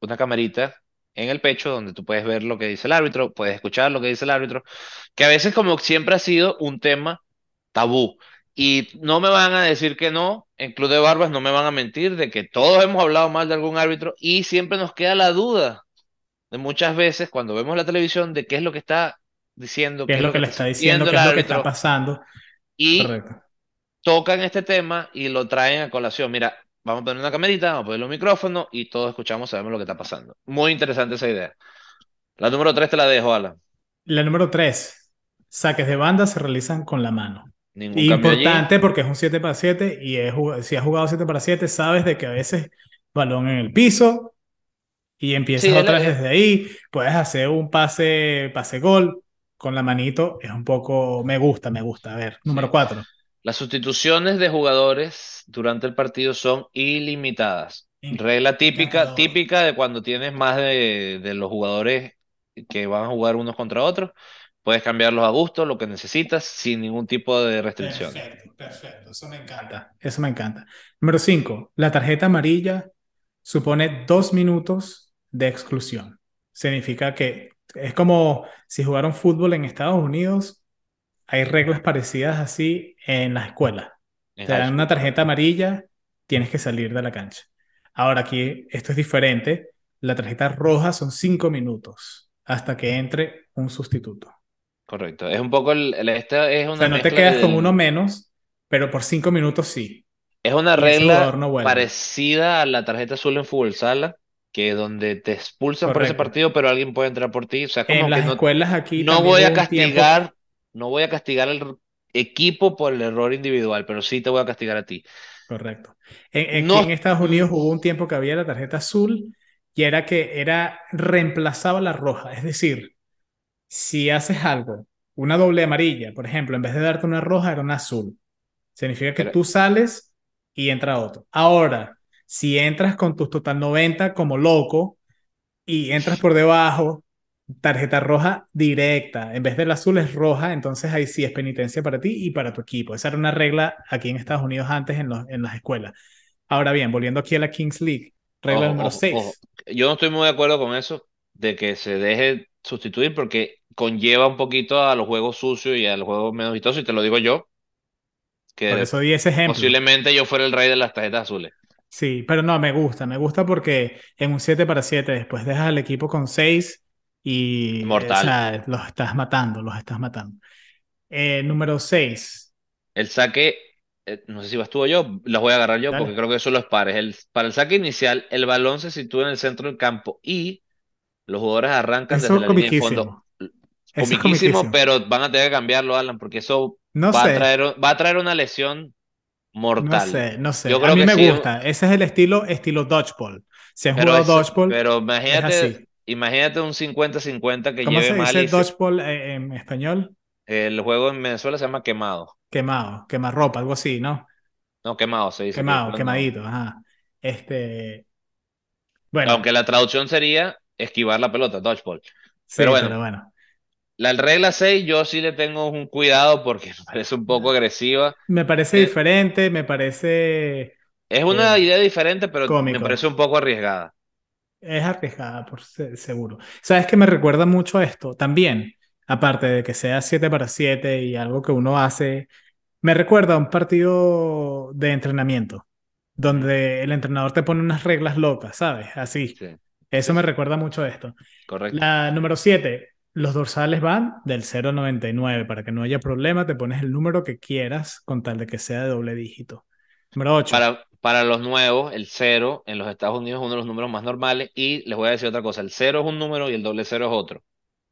una camarita en el pecho donde tú puedes ver lo que dice el árbitro, puedes escuchar lo que dice el árbitro, que a veces como siempre ha sido un tema tabú. Y no me van a decir que no, en Club de Barbas no me van a mentir de que todos hemos hablado mal de algún árbitro y siempre nos queda la duda de muchas veces cuando vemos la televisión de qué es lo que está diciendo, ¿Qué qué es lo que le está diciendo? ¿Qué el es lo que está pasando? y Correcto. tocan este tema y lo traen a colación. Mira, vamos a poner una camerita, vamos a poner un micrófono y todos escuchamos, sabemos lo que está pasando. Muy interesante esa idea. La número tres te la dejo, Alan. La número tres, saques de banda se realizan con la mano. Ningún. Importante porque es un 7 para 7 y es si has jugado 7 para 7 sabes de que a veces balón en el piso y empiezas Sí, otra vez desde ahí, puedes hacer un pase, pase gol con la manito, es un poco, me gusta, me gusta. A ver, número sí. 4, Las sustituciones de jugadores durante el partido son ilimitadas. Regla típica, típica de cuando tienes más de, de los jugadores que van a jugar unos contra otros. Puedes cambiarlos a gusto, lo que necesitas, sin ningún tipo de restricciones. Perfecto, perfecto, eso me encanta, eso me encanta. Número 5, la tarjeta amarilla supone dos minutos de exclusión. Significa que Es como si jugaron fútbol en Estados Unidos, hay reglas parecidas así en las escuelas. En Te dan una tarjeta amarilla, tienes que salir de la cancha. Ahora aquí esto es diferente. La tarjeta roja son cinco minutos hasta que entre un sustituto. Correcto. Es un poco el, el- esta es O una sea, no te quedas con uno menos, pero por cinco minutos sí. es una regla no parecida a la tarjeta azul en fútbol sala, que es donde te expulsan por ese partido, pero alguien puede entrar por ti. O sea, En que las no, escuelas aquí no voy a castigar, no voy a castigar al equipo por el error individual, pero sí te voy a castigar a ti. correcto. En- en No, Estados Unidos hubo un tiempo que había la tarjeta azul y era que era reemplazaba la roja. Es decir, si haces algo, una doble amarilla, por ejemplo, en vez de darte una roja, era una azul. Significa que tú sales y entra otro. Ahora, si entras con tus total 90 como loco y entras por debajo, tarjeta roja directa. En vez del azul es roja, entonces ahí sí es penitencia para ti y para tu equipo. Esa era una regla aquí en Estados Unidos antes en, los, en las escuelas. Ahora bien, volviendo aquí a la Kings League, regla ojo, número ojo, ojo. 6. Yo no estoy muy de acuerdo con eso, de que se deje sustituir porque conlleva un poquito a los juegos sucios y a los juegos menos vistosos, y te lo digo yo, Por que eso di ese ejemplo. posiblemente yo fuera el rey de las tarjetas azules. Sí, pero no, me gusta, me gusta porque en un 7 para 7 después dejas al equipo con 6 y, eh, o Mortal. sea, los estás matando, los estás matando. Eh, número 6, El saque, eh, no sé si vas tú o yo, los voy a agarrar yo porque dale. creo que eso los pares. El, para el saque inicial, el balón se sitúa en el centro del campo y los jugadores arrancan Eso desde es la línea de fondo. comiquísimo, eso es Comiquísimo, pero van a tener que cambiarlo, Alan, porque eso No va a sé, traer, va a traer una lesión no mortal. sé, no sé. Yo A creo mí que me sí, gusta, ese es el estilo, estilo dodgeball. Si han pero jugado es, dodgeball, pero es imagínate, así. Imagínate un 50-50 que ¿Cómo lleve se dice dodgeball eh, en español? el juego en Venezuela se llama quemado. Quemado, quemarropa, algo así, ¿no? No, quemado se dice, Quemado, que quemadito, ajá. Este, bueno, Aunque la traducción sería esquivar la pelota, dodgeball. Pero sí, bueno, pero bueno. la regla 6 yo sí le tengo un cuidado porque <laughs> me parece un poco agresiva. Me parece Es, diferente, me parece es eh, una idea diferente, pero me parece un poco arriesgada. Es arriesgada, por se- seguro. ¿Sabes qué me recuerda mucho a esto? También, aparte de que sea 7 para 7 y algo que uno hace, me recuerda a un partido de entrenamiento, donde el entrenador te pone unas reglas locas, ¿sabes? Así. Sí, Eso me recuerda mucho a esto. correcto. La número 7, los dorsales van del 0 al 99. Para que no haya problema, te pones el número que quieras con tal de que sea de doble dígito. Número 8, Para, para los nuevos, el cero en los Estados Unidos es uno de los números más normales. Y les voy a decir otra cosa: el cero es un número y el doble cero es otro.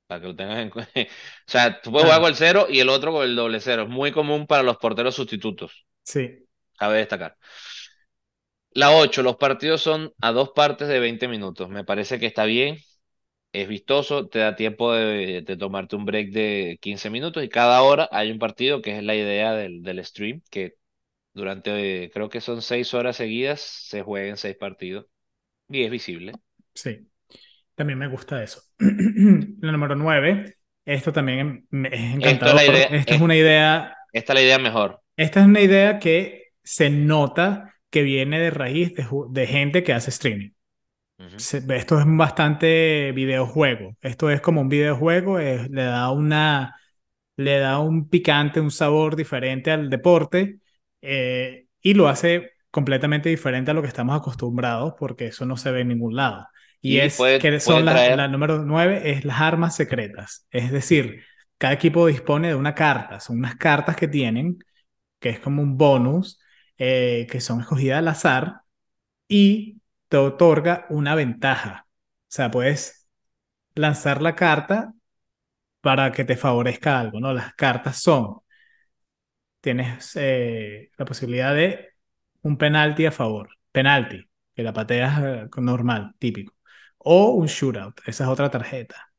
Para que lo tengas en cuenta. <laughs> O sea, tú puedes jugar con el cero y el otro con el doble cero. Es muy común para los porteros sustitutos. sí, Cabe destacar. La 8, los partidos son a dos partes de 20 minutos. Me parece que está bien, es vistoso, te da tiempo de, de tomarte un break de 15 minutos y cada hora hay un partido, que es la idea del, del stream, que durante, creo que son seis horas seguidas, se jueguen seis partidos y es visible. sí. También me gusta eso. <clears throat> La número 9, esto también em- es Esto es la encantador. idea, Esto es es- una idea, esta es la idea mejor. esta es una idea que se nota que viene de raíz de, gente que hace streaming. Se- esto es bastante videojuego. Esto es como un videojuego, es- le da una, le da un picante, un sabor diferente al deporte eh, y lo hace completamente diferente a lo que estamos acostumbrados porque eso no se ve en ningún lado. Y Y es puede, que son las, la número nueve es las armas secretas. Es decir, cada equipo dispone de una carta. Son unas cartas que tienen, que es como un bonus, eh, que son escogidas al azar y te otorga una ventaja. O sea, puedes lanzar la carta para que te favorezca algo, ¿no? Las cartas son, tienes eh, la posibilidad de un penalti a favor, penalti, que la pateas eh, normal, típico, o un shootout, esa es otra tarjeta.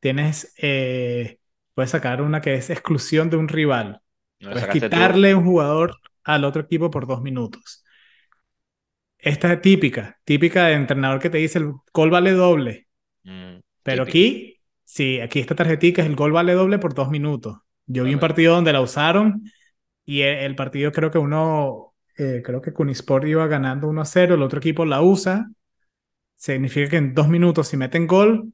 Tienes, eh, puedes sacar una que es exclusión de un rival, no puedes tú, quitarle un jugador al otro equipo por dos minutos. Esta es típica, típica de entrenador que te dice el gol vale doble. mm, Pero aquí, sí, aquí esta tarjetica es el gol vale doble por dos minutos. Yo vi un partido donde la usaron y el, partido creo que uno, eh, creo que Kunisport iba ganando 1 a 0, el otro equipo la usa. Significa que en dos minutos si meten gol,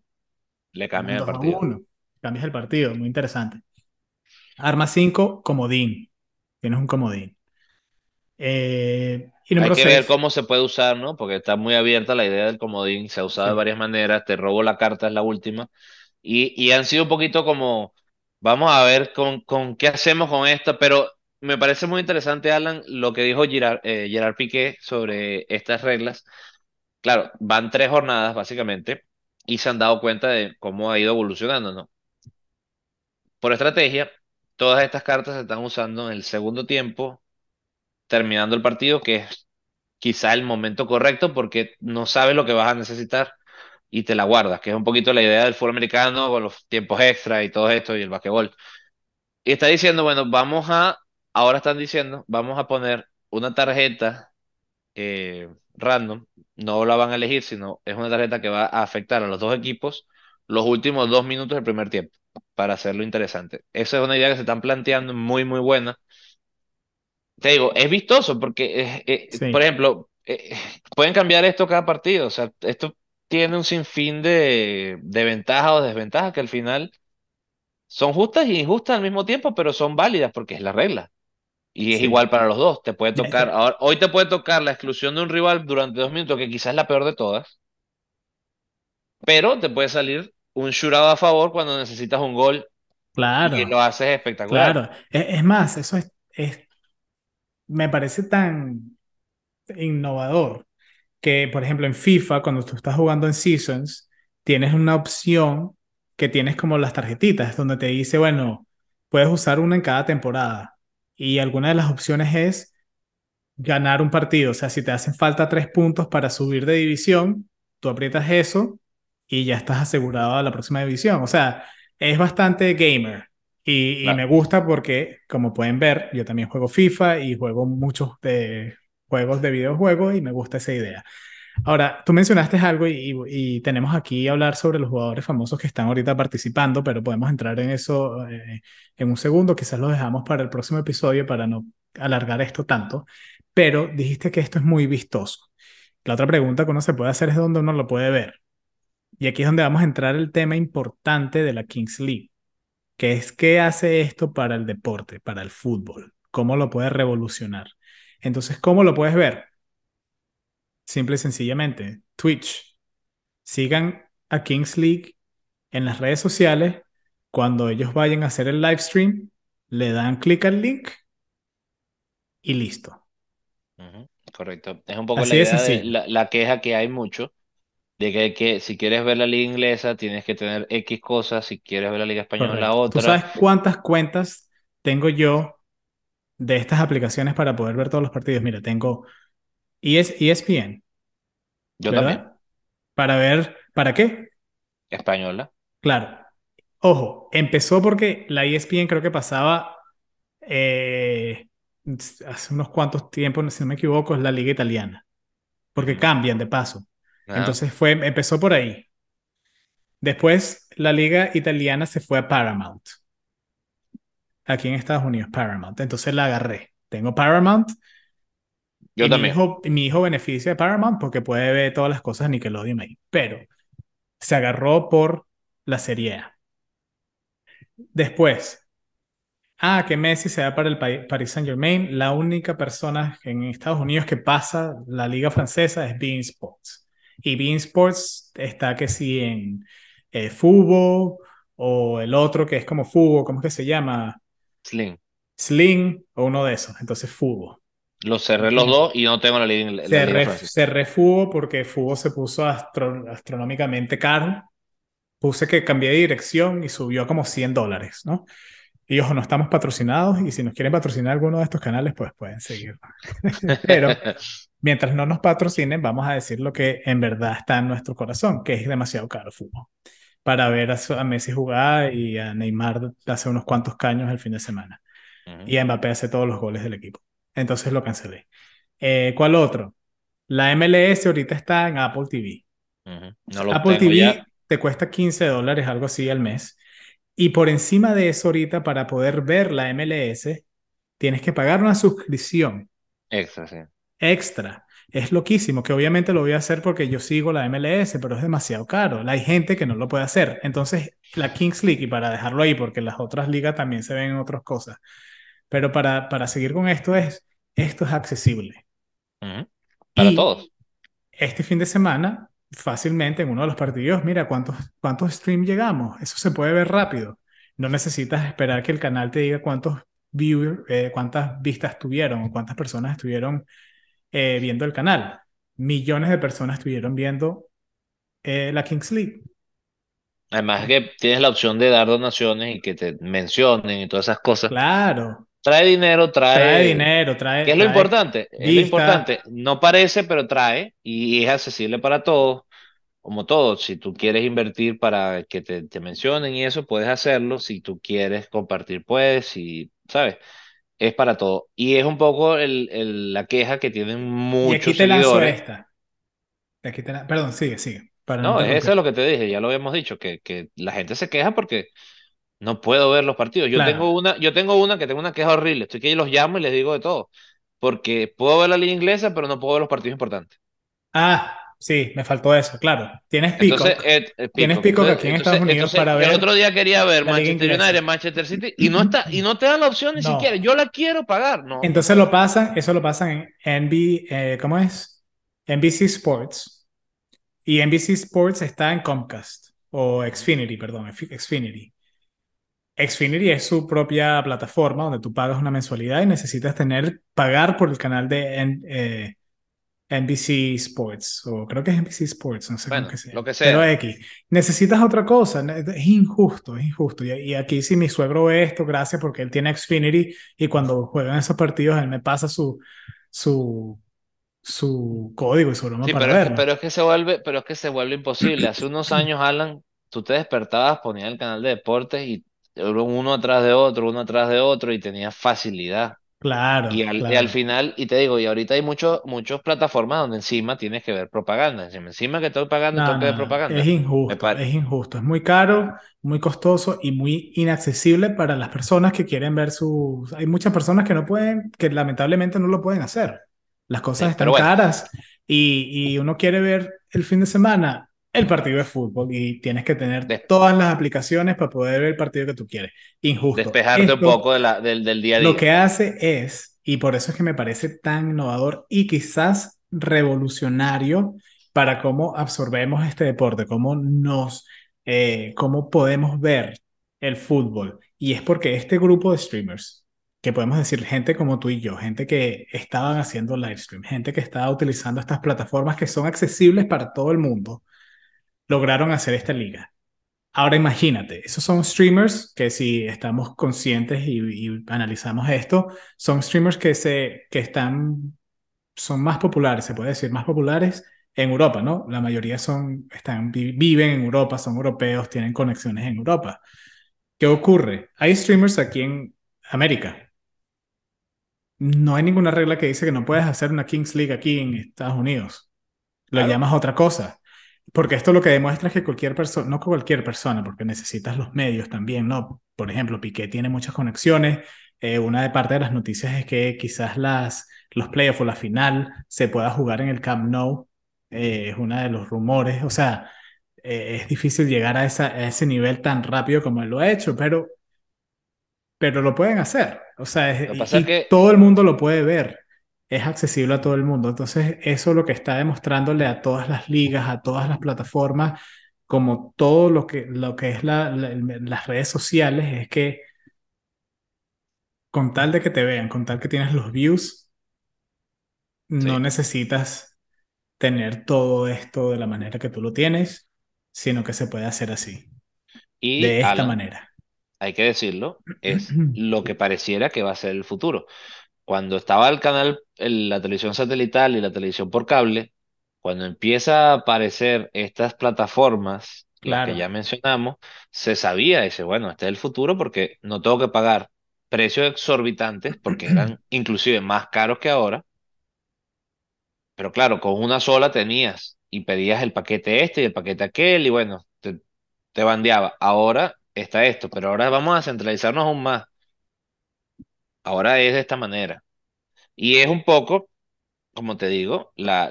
Le cambian el 2 a partido. 1. Cambias el partido, muy interesante. Arma 5, comodín. Tienes un comodín. Eh, y Hay que ver 6, cómo se puede usar, ¿no? Porque está muy abierta la idea del comodín, se ha usado de varias maneras, te robo la carta es la última, y, y han sido un poquito como, vamos a ver con, con qué hacemos con esto, pero me parece muy interesante, Alan, lo que dijo Gerard, eh, Piqué sobre estas reglas. Claro, van tres jornadas básicamente, y se han dado cuenta de cómo ha ido evolucionando, ¿no? Por estrategia, todas estas cartas se están usando en el segundo tiempo, terminando el partido, que es quizá el momento correcto porque no sabes lo que vas a necesitar y te la guardas, que es un poquito la idea del fútbol americano con los tiempos extra y todo esto y el basquetbol. Y está diciendo, bueno, vamos a, ahora están diciendo, vamos a poner una tarjeta eh, random, no la van a elegir, sino es una tarjeta que va a afectar a los dos equipos los últimos dos minutos del primer tiempo, para hacerlo interesante. Esa es una idea que se están planteando muy, muy buena te digo, es vistoso porque, eh, eh, por ejemplo, pueden cambiar esto cada partido. O sea, esto tiene un sinfín de, de ventajas o desventajas que al final son justas y injustas al mismo tiempo, pero son válidas porque es la regla. Y es igual para los dos. Te puede tocar, ahora, hoy te puede tocar la exclusión de un rival durante dos minutos, que quizás es la peor de todas, pero te puede salir un shootout a favor cuando necesitas un gol y Claro, lo haces espectacular. claro. Es, es más, eso es, es, me parece tan innovador que, por ejemplo, en FIFA, cuando tú estás jugando en Seasons, tienes una opción que tienes como las tarjetitas, donde te dice, bueno, puedes usar una en cada temporada. Y alguna de las opciones es ganar un partido. O sea, si te hacen falta tres puntos para subir de división, tú aprietas eso y ya estás asegurado a la próxima división. O sea, es bastante gamer. Y, y me gusta porque, como pueden ver, yo también juego FIFA y juego muchos de juegos de videojuegos y me gusta esa idea. Ahora, tú mencionaste algo y, tenemos aquí hablar sobre los jugadores famosos que están ahorita participando, pero podemos entrar en eso eh, en un segundo. Quizás lo dejamos para el próximo episodio para no alargar esto tanto. Pero dijiste que esto es muy vistoso. La otra pregunta que uno se puede hacer es dónde uno lo puede ver. Y aquí es donde vamos a entrar el tema importante de la Kings League, que es qué hace esto para el deporte, para el fútbol, cómo lo puede revolucionar. Entonces, ¿cómo lo puedes ver? Simple y sencillamente, Twitch. Sigan a Kings League en las redes sociales. Cuando ellos vayan a hacer el live stream, le dan clic al link y listo. Correcto. Es un poco la idea de la, la queja que hay mucho de que, que si quieres ver la liga inglesa tienes que tener X cosas, si quieres ver la liga española Correcto. ¿Tú otra. sabes cuántas cuentas tengo yo de estas aplicaciones para poder ver todos los partidos? Mira, tengo ES ESPN, Yo también. Para ver, ¿para qué? española. Claro. Ojo, empezó porque la ESPN creo que pasaba eh, hace unos cuantos tiempos, si no me equivoco, es la liga italiana, porque Ujú, cambian de paso. Ajá. Entonces fue, empezó por ahí. Después la liga italiana se fue a Paramount, aquí en Estados Unidos, Paramount. Entonces la agarré. Tengo Paramount Yo y mi también. hijo, mi hijo beneficia de Paramount porque puede ver todas las cosas de Nickelodeon ahí, pero se agarró por la Serie A. Después, Ah, que Messi se va para el Pa- Paris Saint-Germain. La única persona en Estados Unidos que pasa la liga francesa es beIN Sports. Y beIN Sports está que sí en eh, fútbol o el otro que es como fútbol, ¿cómo es que se llama? Slim. Sling o uno de esos. Entonces fútbol. Los cerré los dos y no tengo la liga, la se refugó porque fútbol se puso astro- astronómicamente caro. Puse que cambié de dirección y subió como 100 dólares, ¿no? Y ojo, no estamos patrocinados y si nos quieren patrocinar alguno de estos canales, pues pueden seguir. <laughs> Pero <laughs> mientras no nos patrocinen, vamos a decir lo que en verdad está en nuestro corazón, que es demasiado caro fútbol. Para ver a, a Messi jugar y a Neymar hace unos cuantos caños el fin de semana. Y a Mbappé hace todos los goles del equipo. Entonces lo cancelé. Eh, ¿Cuál otro? La MLS ahorita está en Apple TV. ujú. No lo Apple tengo ya. TV te cuesta 15 dólares, algo así al mes. Y por encima de eso ahorita, para poder ver la MLS, tienes que pagar una suscripción Extra, sí. extra. es loquísimo, que obviamente lo voy a hacer porque yo sigo la MLS, pero es demasiado caro. Hay gente que no lo puede hacer. Entonces, la Kings League, y para dejarlo ahí, porque las otras ligas también se ven en otras cosas, pero para, para seguir con esto es, esto es accesible. Para Y todos. este fin de semana, fácilmente en uno de los partidos, mira cuántos, cuántos streams llegamos. Eso se puede ver rápido. No necesitas esperar que el canal te diga cuántos viewers, eh, cuántas vistas tuvieron o cuántas personas estuvieron eh, viendo el canal. Millones de personas estuvieron viendo eh, la Kings League. Además que tienes la opción de dar donaciones y que te mencionen y todas esas cosas. Claro, Trae dinero, trae trae... dinero, trae, ¿Qué es lo importante? Es lo vista. importante. No parece, pero trae y es accesible para todos. Como todo, si tú quieres invertir para que te, te mencionen y eso, puedes hacerlo. Si tú quieres compartir, puedes. Y, ¿sabes? Es para todo. Y es un poco el, el- la queja que tienen Y aquí muchos te lanzo esta. Aquí te la- Perdón, sigue, sigue, para no No, es eso es lo que te dije, ya lo habíamos dicho, que, que la gente se queja porque no puedo ver los partidos. Yo Claro. tengo una, yo tengo una que tengo una queja horrible. Estoy que los llamo y les digo de todo. Porque puedo ver la liga inglesa, pero no puedo ver los partidos importantes. Ah, sí, me faltó eso, claro. Tienes Peacock, eh, eh, tienes Entonces, aquí en Estados Unidos entonces, para el ver otro día quería ver Manchester. United, Manchester City, y no está, y no te dan la opción ni siquiera. Yo la quiero pagar. No, Entonces lo pasan, eso lo pasan en NB, eh, ¿cómo es? NBC Sports. Y NBC Sports está en Comcast o Xfinity, perdón, Xfinity. Xfinity es su propia plataforma donde tú pagas una mensualidad y necesitas tener, pagar por el canal de N- eh, NBC Sports, o creo que es NBC Sports, no sé cómo que se lo que Pero sea. X, necesitas otra cosa, es injusto, es injusto. Y, y aquí si mi suegro ve esto, gracias porque él tiene Xfinity y cuando juegan esos partidos él me pasa su, su, su código y su broma Sí, para pero verlo. pero es que se vuelve, pero es que se vuelve imposible. Hace unos años, Alan, tú te despertabas, ponías el canal de deportes y uno atrás de otro, uno atrás de otro, y tenías facilidad. Y Claro, al, y al claro. final, y te digo, y ahorita hay muchos, muchas plataformas donde encima tienes que ver propaganda. Encima, que estoy pagando, No, tengo que ver no, es propaganda. Me injusto, es injusto, es muy caro, muy costoso y muy inaccesible para las personas que quieren ver sus... Hay muchas personas que no pueden, que lamentablemente no lo pueden hacer. Las cosas Sí, están pero bueno, caras y, y uno quiere ver el fin de semana el partido de fútbol y tienes que tener todas las aplicaciones para poder ver el partido que tú quieres. Injusto. despejarte un poco de la, del, del día a lo día. que hace es, y por eso es que me parece tan innovador y quizás revolucionario para cómo absorbemos este deporte, cómo nos, eh, cómo podemos ver el fútbol. Y es porque este grupo de streamers, que podemos decir gente como tú y yo, gente que estaban haciendo live stream, gente que estaba utilizando estas plataformas que son accesibles para todo el mundo, lograron hacer esta liga. Ahora imagínate, esos son streamers que si estamos conscientes y, y analizamos esto, son streamers que, se, que están, son más populares, se puede decir, más populares en Europa, ¿no? La mayoría son, están, vi- viven en Europa, son europeos, tienen conexiones en Europa. ¿Qué ocurre? Hay streamers aquí en América. No hay ninguna regla que dice que no puedes hacer una Kings League aquí en Estados Unidos lo Claro, llamas otra cosa. Porque esto lo que demuestra es que cualquier persona, no cualquier persona, porque necesitas los medios también, ¿no? Por ejemplo, Piqué tiene muchas conexiones. Eh, una de parte de las noticias es que quizás las, los playoffs o la final se pueda jugar en el Camp Nou. Eh, es uno de los rumores. O sea, eh, es difícil llegar a, esa, a ese nivel tan rápido como él lo ha hecho, pero, pero lo pueden hacer. O sea, es- y que, todo el mundo lo puede ver es accesible a todo el mundo. Entonces, eso es lo que está demostrándole a todas las ligas, a todas las plataformas, como todo lo que, lo que es la- la- las redes sociales, es que con tal de que te vean, con tal que tienes los views, no necesitas tener todo esto de la manera que tú lo tienes, sino que se puede hacer así, Y de esta Alan, manera. hay que decirlo, es <clears throat> lo que pareciera que va a ser el futuro. Cuando estaba el canal, el- la televisión satelital y la televisión por cable, cuando empieza a aparecer estas plataformas, las que ya mencionamos, se sabía, dice, bueno, este es el futuro porque no tengo que pagar precios exorbitantes, porque eran <clears throat> inclusive más caros que ahora, pero claro, con una sola tenías y pedías el paquete este y el paquete aquel y bueno, te, te bandeaba. Ahora está esto, pero ahora vamos a centralizarnos aún más. Ahora es de esta manera. Y es un poco como te digo, la,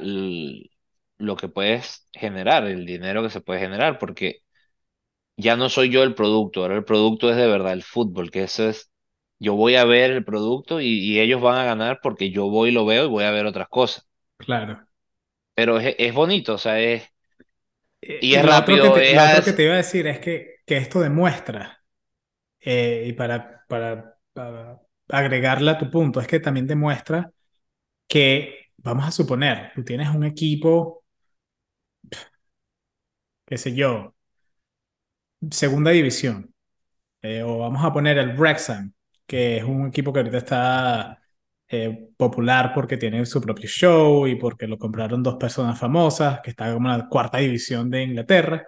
lo que puedes generar, el dinero que se puede generar, porque ya no soy yo el producto, ahora el producto es de verdad el fútbol, que eso es, yo voy a ver el producto y, y ellos van a ganar porque yo voy y lo veo y voy a ver otras cosas. Claro. Pero es, es bonito, o sea, es, Eh, y Y es lo otro que rápido, te, es, lo otro que te iba a decir es que, que esto demuestra, eh, y para, para, para agregarle a tu punto, es que también demuestra que, vamos a suponer, tú tienes un equipo, qué sé yo, segunda división, eh, o vamos a poner el Wrexham, que es un equipo que ahorita está eh, popular porque tiene su propio show y porque lo compraron dos personas famosas, que está como en la cuarta división de Inglaterra.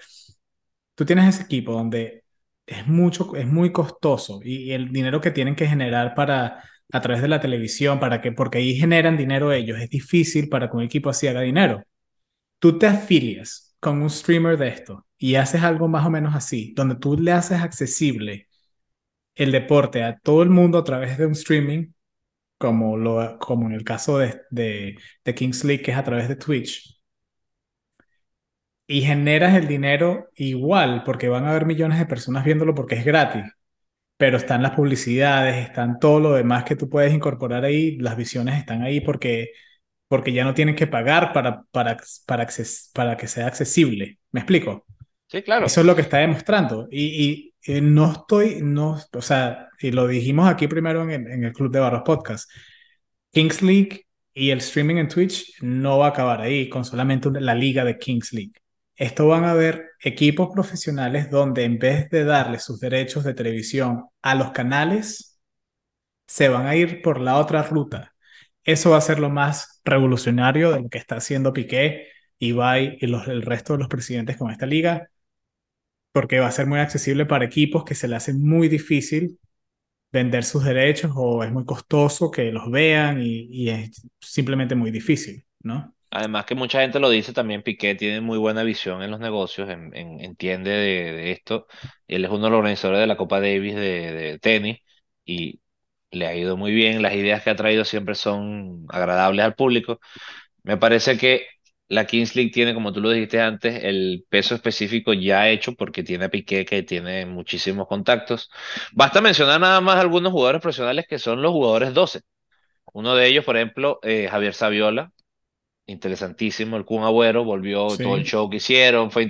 Tú tienes ese equipo donde es mucho, es muy costoso y, el dinero que tienen que generar para a través de la televisión, para que, porque ahí generan dinero ellos, es difícil para que un equipo así haga dinero. Tú te afilias con un streamer de esto y haces algo más o menos así, donde tú le haces accesible el deporte a todo el mundo a través de un streaming, como, lo, como en el caso de, de, de Kings League, que es a través de Twitch, y generas el dinero igual, porque van a haber millones de personas viéndolo porque es gratis, pero están las publicidades, están todo lo demás que tú puedes incorporar ahí, las visiones están ahí porque, porque ya no tienen que pagar para, para, para, acces- para que sea accesible. ¿Me explico? sí, claro. Eso es lo que está demostrando. Y, y, eh, no estoy, no, o sea, y lo dijimos aquí primero en el, en el Club de Barros Podcast, Kings League y el streaming en Twitch no va a acabar ahí con solamente la liga de Kings League. Esto van a haber equipos profesionales donde en vez de darle sus derechos de televisión a los canales, se van a ir por la otra ruta. Eso va a ser lo más revolucionario de lo que está haciendo Piqué, Ibai y el resto de los presidentes con esta liga porque va a ser muy accesible para equipos que se le hace muy difícil vender sus derechos o es muy costoso que los vean y es simplemente muy difícil, ¿no? Además que mucha gente lo dice, también Piqué tiene muy buena visión en los negocios, en- en- entiende de, de esto. Él es uno de los organizadores de la Copa Davis de, de tenis y le ha ido muy bien. Las ideas que ha traído siempre son agradables al público. Me parece que la Kings League tiene, como tú lo dijiste antes, el peso específico ya hecho porque tiene a Piqué que tiene muchísimos contactos. Basta mencionar nada más algunos jugadores profesionales que son los jugadores 12. Uno de ellos, por ejemplo, eh, Javier Saviola interesantísimo. El Kun Agüero volvió todo el Sí, show que hicieron, fue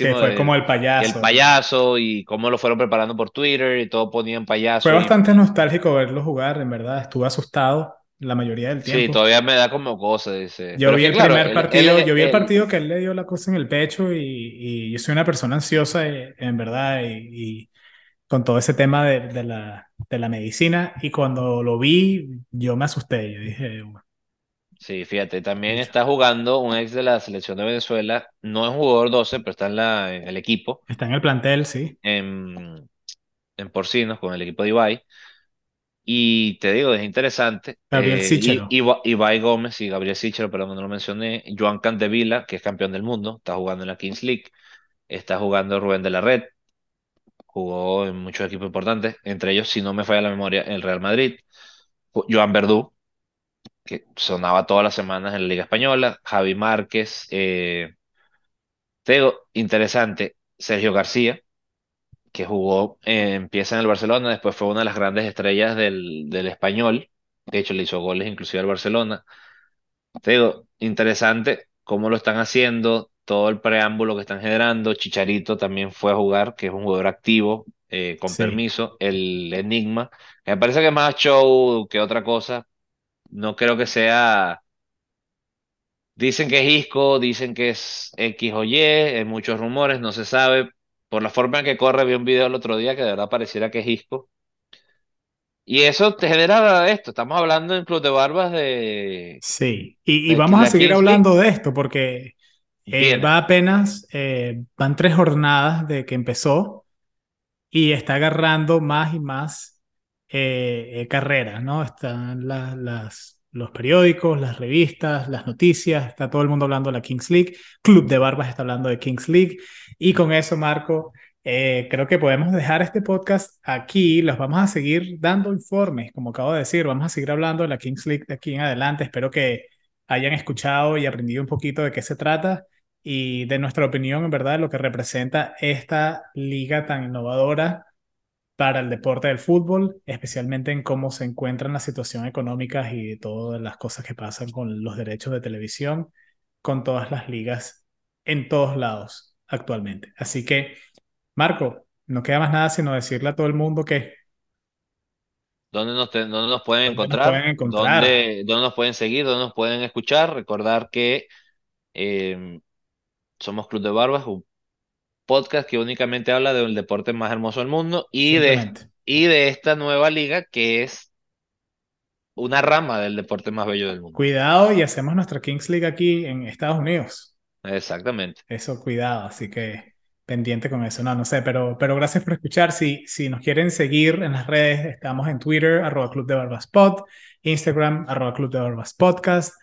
que interesantísimo fue como el, el el payaso. payaso y cómo lo fueron preparando por Twitter y todo ponían Fue payaso y bastante nostálgico verlo jugar, en verdad. Estuve asustado la mayoría del sí, tiempo. todavía me da como cosa, dice. Yo Pero vi que el claro, primer él, él partido, es yo vi el él, partido que él le dio la cosa en el pecho y, y yo soy una persona ansiosa, eh, en verdad, y, y con todo ese tema de, de la, de la medicina. Y cuando lo vi, yo me asusté. Yo dije, bueno, sí, fíjate, también está jugando un ex de la selección de Venezuela, no es jugador 12 pero está en la, en el equipo, está en el plantel, sí. en, en Porcinos, con el equipo de Ibai. Y te digo, es interesante. Gabriel Eh. Iba- Ibai Gómez y Gabriel Sichero, perdón, no lo mencioné. Joan Candevila, que es campeón del mundo, está jugando en la Kings League. Está jugando Rubén de la Red, jugó en muchos equipos importantes, entre ellos, si no me falla la memoria, el Real Madrid. Joan Verdú, que sonaba todas las semanas en la Liga Española. Javi Márquez, eh, te digo, interesante. Sergio García, que jugó, eh, empieza en el Barcelona, después fue una de las grandes estrellas del, del español. De hecho, le hizo goles inclusive al Barcelona. Te digo, interesante cómo lo están haciendo, todo el preámbulo que están generando. Chicharito también fue a jugar, que es un jugador activo, eh, con Sí, permiso. El Enigma, que me parece que es más show que otra cosa. No creo que sea. Dicen que es Isco, dicen que es X o Y, hay muchos rumores, no se sabe. Por la forma en que corre, vi un video el otro día que de verdad pareciera que es Isco. Y eso te genera esto. Estamos hablando en Club de Barbas de, sí. Y, y de vamos a seguir hablando de esto porque eh, va apenas, eh, van tres jornadas de que empezó y está agarrando más y más eh, eh, carreras, ¿no? Están los periódicos, las revistas, las noticias, está todo el mundo hablando de la Kings League, Club de Barbas está hablando de Kings League y con eso, Marco, eh, creo que podemos dejar este podcast aquí, los vamos a seguir dando informes, como acabo de decir, vamos a seguir hablando de la Kings League de aquí en adelante, espero que hayan escuchado y aprendido un poquito de qué se trata y de nuestra opinión, en verdad, lo que representa esta liga tan innovadora para el deporte del fútbol, especialmente en cómo se encuentran las situaciones económicas y todas las cosas que pasan con los derechos de televisión, con todas las ligas en todos lados actualmente. Así que, Marco, no queda más nada sino decirle a todo el mundo que... ¿Dónde nos, dónde nos pueden ¿Dónde nos encontrar? pueden encontrar? ¿Dónde, ¿Dónde nos pueden seguir? ¿Dónde nos pueden escuchar? Recordar que eh, somos Club de Barbas, un podcast que únicamente habla del deporte más hermoso del mundo y de, y de esta nueva liga que es una rama del deporte más bello del mundo. Cuidado y hacemos nuestra Kings League aquí en Estados Unidos. Exactamente. Eso, cuidado, así que pendiente con eso. No, no sé, pero, pero gracias por escuchar. Si, si nos quieren seguir en las redes, estamos en Twitter, arroba Club de Barbas Pod, Instagram, arroba Club de Barbas Podcast.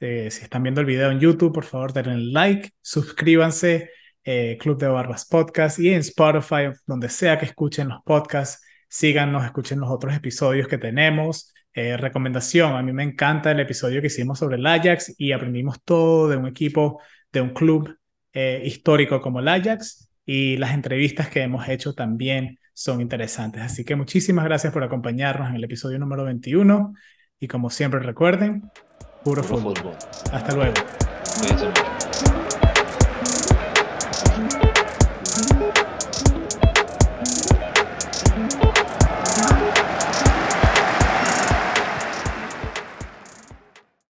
Eh, si están viendo el video en YouTube, por favor, denle like, suscríbanse, eh, Club de Barbas Podcast y en Spotify, donde sea que escuchen los podcasts, síganos, escuchen los otros episodios que tenemos. Eh, recomendación, a mí me encanta el episodio que hicimos sobre el Ajax y aprendimos todo de un equipo, de un club eh, histórico como el Ajax y las entrevistas que hemos hecho también son interesantes. Así que muchísimas gracias por acompañarnos en el episodio número 21 y como siempre recuerden, puro, Puro fútbol. fútbol. Hasta luego.